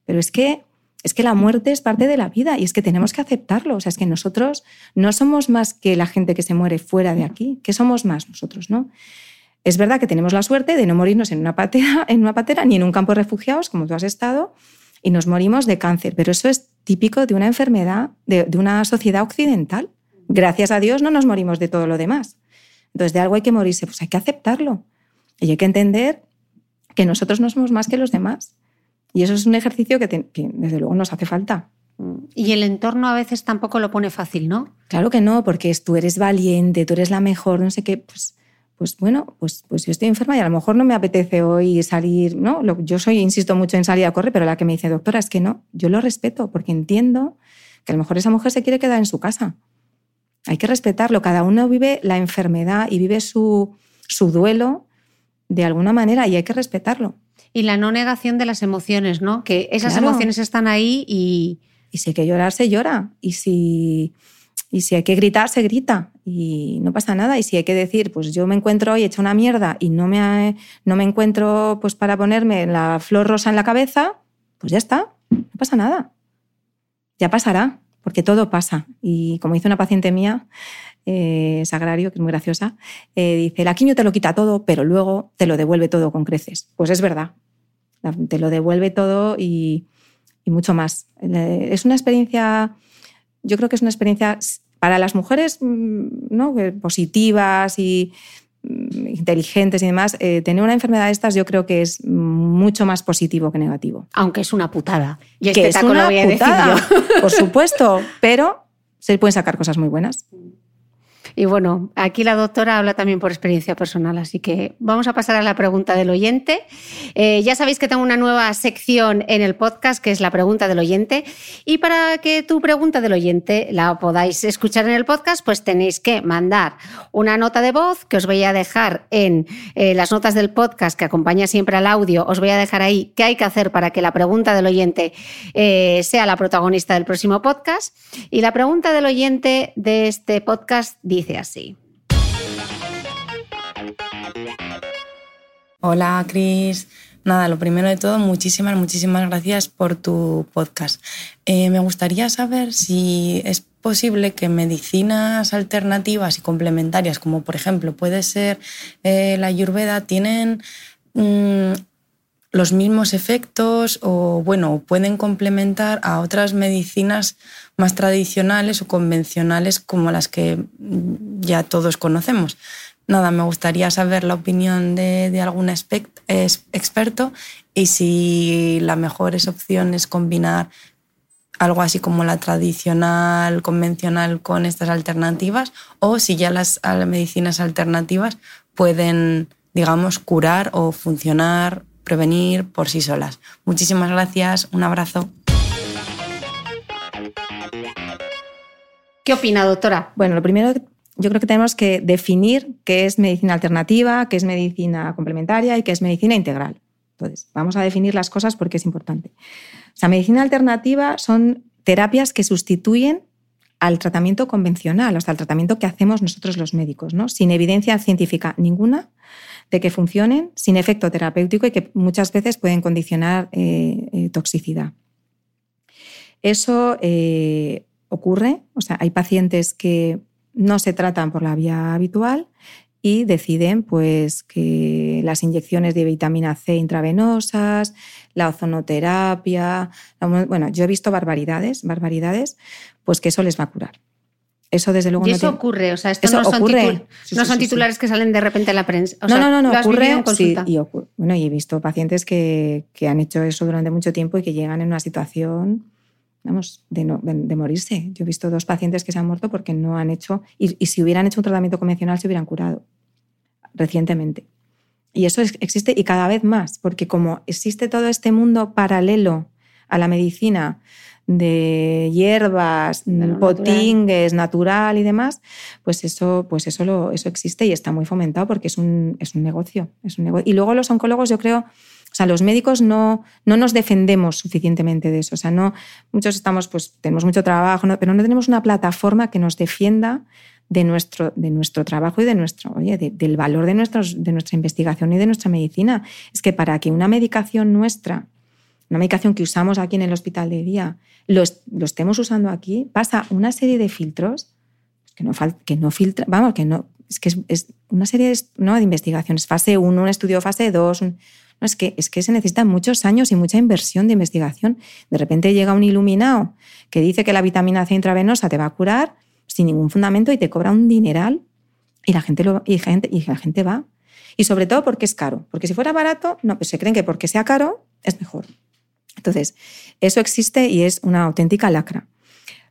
pero es que es que la muerte es parte de la vida y es que tenemos que aceptarlo. O sea, es que nosotros no somos más que la gente que se muere fuera de aquí. ¿Qué somos más nosotros, no? Es verdad que tenemos la suerte de no morirnos en una patera, en una patera ni en un campo de refugiados, como tú has estado, y nos morimos de cáncer. Pero eso es típico de una enfermedad, de, de una sociedad occidental. Gracias a Dios no nos morimos de todo lo demás. Entonces, de algo hay que morirse, pues hay que aceptarlo. Y hay que entender que nosotros no somos más que los demás y eso es un ejercicio que, desde luego nos hace falta. Y el entorno a veces tampoco lo pone fácil, ¿no? Claro que no, porque tú eres valiente, tú eres la mejor, no sé qué. Pues, pues bueno, pues, pues yo estoy enferma y a lo mejor no me apetece hoy salir, ¿no? Yo soy, insisto mucho en salir a correr, pero la que me dice, doctora, es que no, yo lo respeto porque entiendo que a lo mejor esa mujer se quiere quedar en su casa. Hay que respetarlo, cada uno vive la enfermedad y vive su, su duelo de alguna manera y hay que respetarlo. Y la no negación de las emociones, ¿no? Que esas emociones están ahí y... Y si hay que llorar, se llora. Y si, y si hay que gritar, se grita. Y no pasa nada. Y si hay que decir, pues yo me encuentro hoy hecha una mierda y no me, no me encuentro pues para ponerme la flor rosa en la cabeza, pues ya está. No pasa nada. Ya pasará, porque todo pasa. Y como dice una paciente mía, eh, Sagrario, que es muy graciosa, eh, dice, la quimio te lo quita todo, pero luego te lo devuelve todo con creces. Pues es verdad, te lo devuelve todo y, mucho más. Es una experiencia, yo creo que es una experiencia para las mujeres mm, ¿no? positivas y mm, inteligentes y demás, eh, tener una enfermedad de estas yo creo que es mucho más positivo que negativo. Aunque es una putada. Y este que es una putada, por supuesto, pero se pueden sacar cosas muy buenas. Y bueno, aquí la doctora habla también por experiencia personal, así que vamos a pasar a la pregunta del oyente. Eh, ya sabéis que tengo una nueva sección en el podcast que es la pregunta del oyente. Y para que tu pregunta del oyente la podáis escuchar en el podcast, pues tenéis que mandar una nota de voz que os voy a dejar en eh, las notas del podcast que acompaña siempre al audio. Os voy a dejar ahí qué hay que hacer para que la pregunta del oyente eh, sea la protagonista del próximo podcast. Y la pregunta del oyente de este podcast dice así. Hola, Cris. Nada, lo primero de todo, muchísimas, muchísimas gracias por tu podcast. Eh, me gustaría saber si es posible que medicinas alternativas y complementarias, como por ejemplo puede ser eh, la ayurveda, tienen mm, los mismos efectos o, bueno, pueden complementar a otras medicinas más tradicionales o convencionales como las que ya todos conocemos. Nada, me gustaría saber la opinión de, algún experto y si la mejor opción es combinar algo así como la tradicional, convencional con estas alternativas o si ya las medicinas alternativas pueden, digamos, curar o funcionar prevenir por sí solas. Muchísimas gracias, un abrazo. ¿Qué opina, doctora? Bueno, lo primero, yo creo que tenemos que definir qué es medicina alternativa, qué es medicina complementaria y qué es medicina integral. Entonces, vamos a definir las cosas porque es importante. O sea, medicina alternativa son terapias que sustituyen al tratamiento convencional, o sea, al tratamiento que hacemos nosotros los médicos, ¿no? sin evidencia científica ninguna de que funcionen, sin efecto terapéutico y que muchas veces pueden condicionar eh, eh, toxicidad. Eso eh, ocurre, o sea, hay pacientes que no se tratan por la vía habitual y deciden pues, que las inyecciones de vitamina C intravenosas, la ozonoterapia, bueno, yo he visto barbaridades, barbaridades, pues que eso les va a a Eso desde luego y eso ocurre, o sea, esto no, son, no son titulares que salen de repente en la prensa. no, no, no, no, ocurre. y Bueno, y he visto pacientes que, que, han hecho eso durante mucho tiempo y que llegan en una situación, vamos, de, de, morirse. Yo he visto dos pacientes que se han muerto porque no han hecho, y, y si hubieran hecho un tratamiento convencional se hubieran curado recientemente. Y eso existe y cada vez más, porque como existe todo este mundo paralelo a la medicina de hierbas, potingues, natural. y demás, pues eso, pues eso, lo, eso existe y está muy fomentado porque es un, es un negocio. Es un negocio. Y luego los oncólogos, yo creo, o sea, los médicos no, no nos defendemos suficientemente de eso. O sea, no, muchos estamos, pues tenemos mucho trabajo, pero no tenemos una plataforma que nos defienda de nuestro, de nuestro trabajo y de nuestro, oye, del valor de, nuestros, de nuestra investigación y de nuestra medicina. Es que para que una medicación nuestra, una medicación que usamos aquí en el hospital de día, lo, estemos usando aquí, pasa una serie de filtros que no, que no filtra, vamos, que no, es que es, una serie de, ¿no? de investigaciones, fase 1, un estudio fase 2, no, es, que, es que se necesitan muchos años y mucha inversión de investigación. De repente llega un iluminado que dice que la vitamina C intravenosa te va a curar sin ningún fundamento y te cobra un dineral y la gente, lo, y gente, y la gente va. Y sobre todo porque es caro. Porque si fuera barato, no, pues se creen que porque sea caro es mejor. Entonces, eso existe y es una auténtica lacra.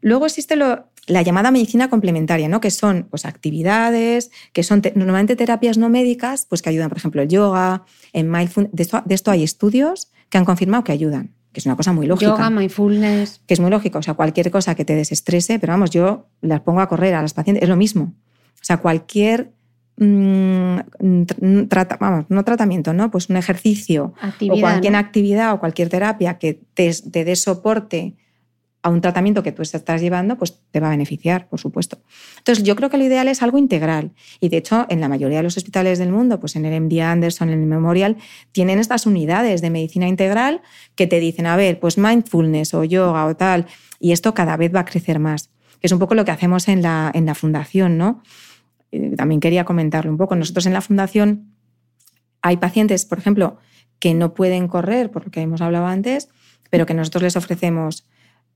Luego existe lo, la llamada medicina complementaria, ¿no? que son pues, actividades, que son normalmente terapias no médicas, pues que ayudan, por ejemplo, el yoga, en mindfulness. De esto, de esto hay estudios que han confirmado que ayudan, que es una cosa muy lógica. Yoga, mindfulness. Que es muy lógico, o sea, cualquier cosa que te desestrese, pero vamos, yo las pongo a correr a las pacientes, es lo mismo. O sea, cualquier mm, vamos, no tratamiento, ¿no? Pues un ejercicio actividad, o cualquier actividad o cualquier terapia que te, te dé soporte a un tratamiento que tú estás llevando, pues te va a beneficiar, por supuesto. Entonces, yo creo que lo ideal es algo integral. Y de hecho, en la mayoría de los hospitales del mundo, pues en el MD Anderson, en el Memorial, tienen estas unidades de medicina integral que te dicen, a ver, pues mindfulness o yoga o tal. Y esto cada vez va a crecer más. Es un poco lo que hacemos en la, en la fundación, ¿no? También quería comentarlo un poco. Nosotros en la fundación hay pacientes, por ejemplo, que no pueden correr, por lo que hemos hablado antes, pero que nosotros les ofrecemos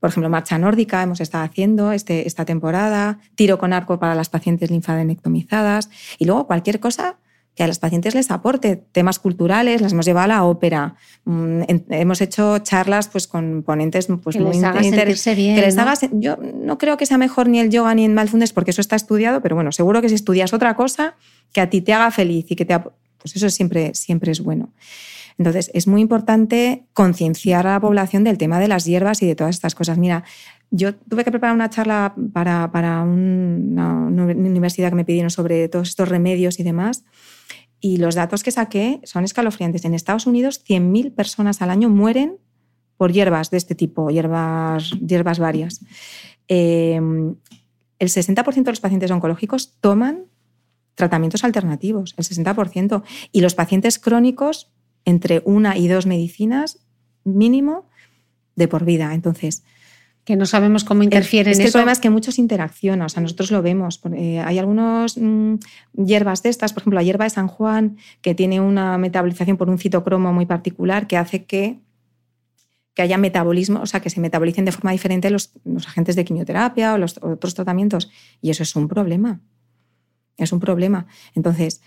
por ejemplo, marcha nórdica hemos estado haciendo este, esta temporada, tiro con arco para las pacientes linfadenectomizadas y luego cualquier cosa que a las pacientes les aporte temas culturales, las hemos llevado a la ópera, mm, hemos hecho charlas pues, con ponentes pues, que muy bien, que les ¿no? haga sen- Yo no creo que sea mejor ni el yoga ni el mindfulness porque eso está estudiado, pero bueno, seguro que si estudias otra cosa que a ti te haga feliz y que te... Pues eso siempre, siempre es bueno. Entonces, es muy importante concienciar a la población del tema de las hierbas y de todas estas cosas. Mira, yo tuve que preparar una charla para, para una, una universidad que me pidieron sobre todos estos remedios y demás. Y los datos que saqué son escalofriantes. En Estados Unidos, 100.000 personas al año mueren por hierbas de este tipo, hierbas, hierbas varias. Eh, el 60% de los pacientes oncológicos toman tratamientos alternativos, el 60%. Y los pacientes crónicos, entre una y dos medicinas mínimo de por vida. Entonces, Que no sabemos cómo interfieren es que el eso. problema es que muchos interaccionan, o sea, nosotros lo vemos. Eh, hay algunas hierbas de estas, por ejemplo, la hierba de San Juan, que tiene una metabolización por un citocromo muy particular que hace que, que haya metabolismo, o sea, que se metabolicen de forma diferente los, los agentes de quimioterapia o los otros tratamientos. Y eso es un problema. Es un problema. Entonces,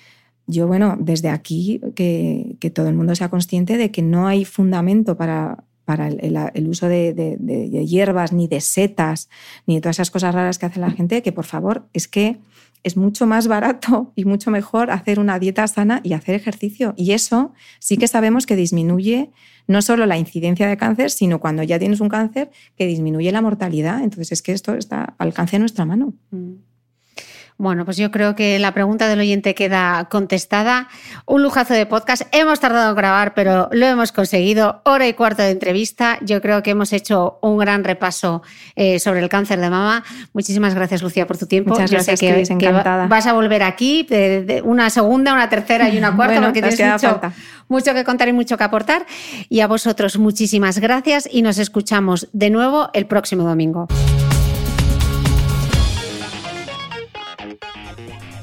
yo, bueno, desde aquí que, que todo el mundo sea consciente de que no hay fundamento para, para el, el- el uso de, de- de- hierbas, ni de setas, ni de todas esas cosas raras que hace la gente, que por favor, es que es mucho más barato y mucho mejor hacer una dieta sana y hacer ejercicio. Y eso sí que sabemos que disminuye no solo la incidencia de cáncer, sino cuando ya tienes un cáncer, que disminuye la mortalidad. Entonces es que esto está al alcance de nuestra mano. Mm. Bueno, pues yo creo que la pregunta del oyente queda contestada. Un lujazo de podcast. Hemos tardado en grabar, pero lo hemos conseguido. Hora y cuarto de entrevista. Yo creo que hemos hecho un gran repaso eh, sobre el cáncer de mama. Muchísimas gracias, Lucía, por tu tiempo. Muchas Yo gracias, sé que, Cris, que encantada. vas a volver aquí, de- de una segunda, una tercera y una cuarta, Bueno, porque tienes queda mucho, falta. mucho que contar y mucho que aportar. Y a vosotros, muchísimas gracias y nos escuchamos de nuevo el próximo domingo.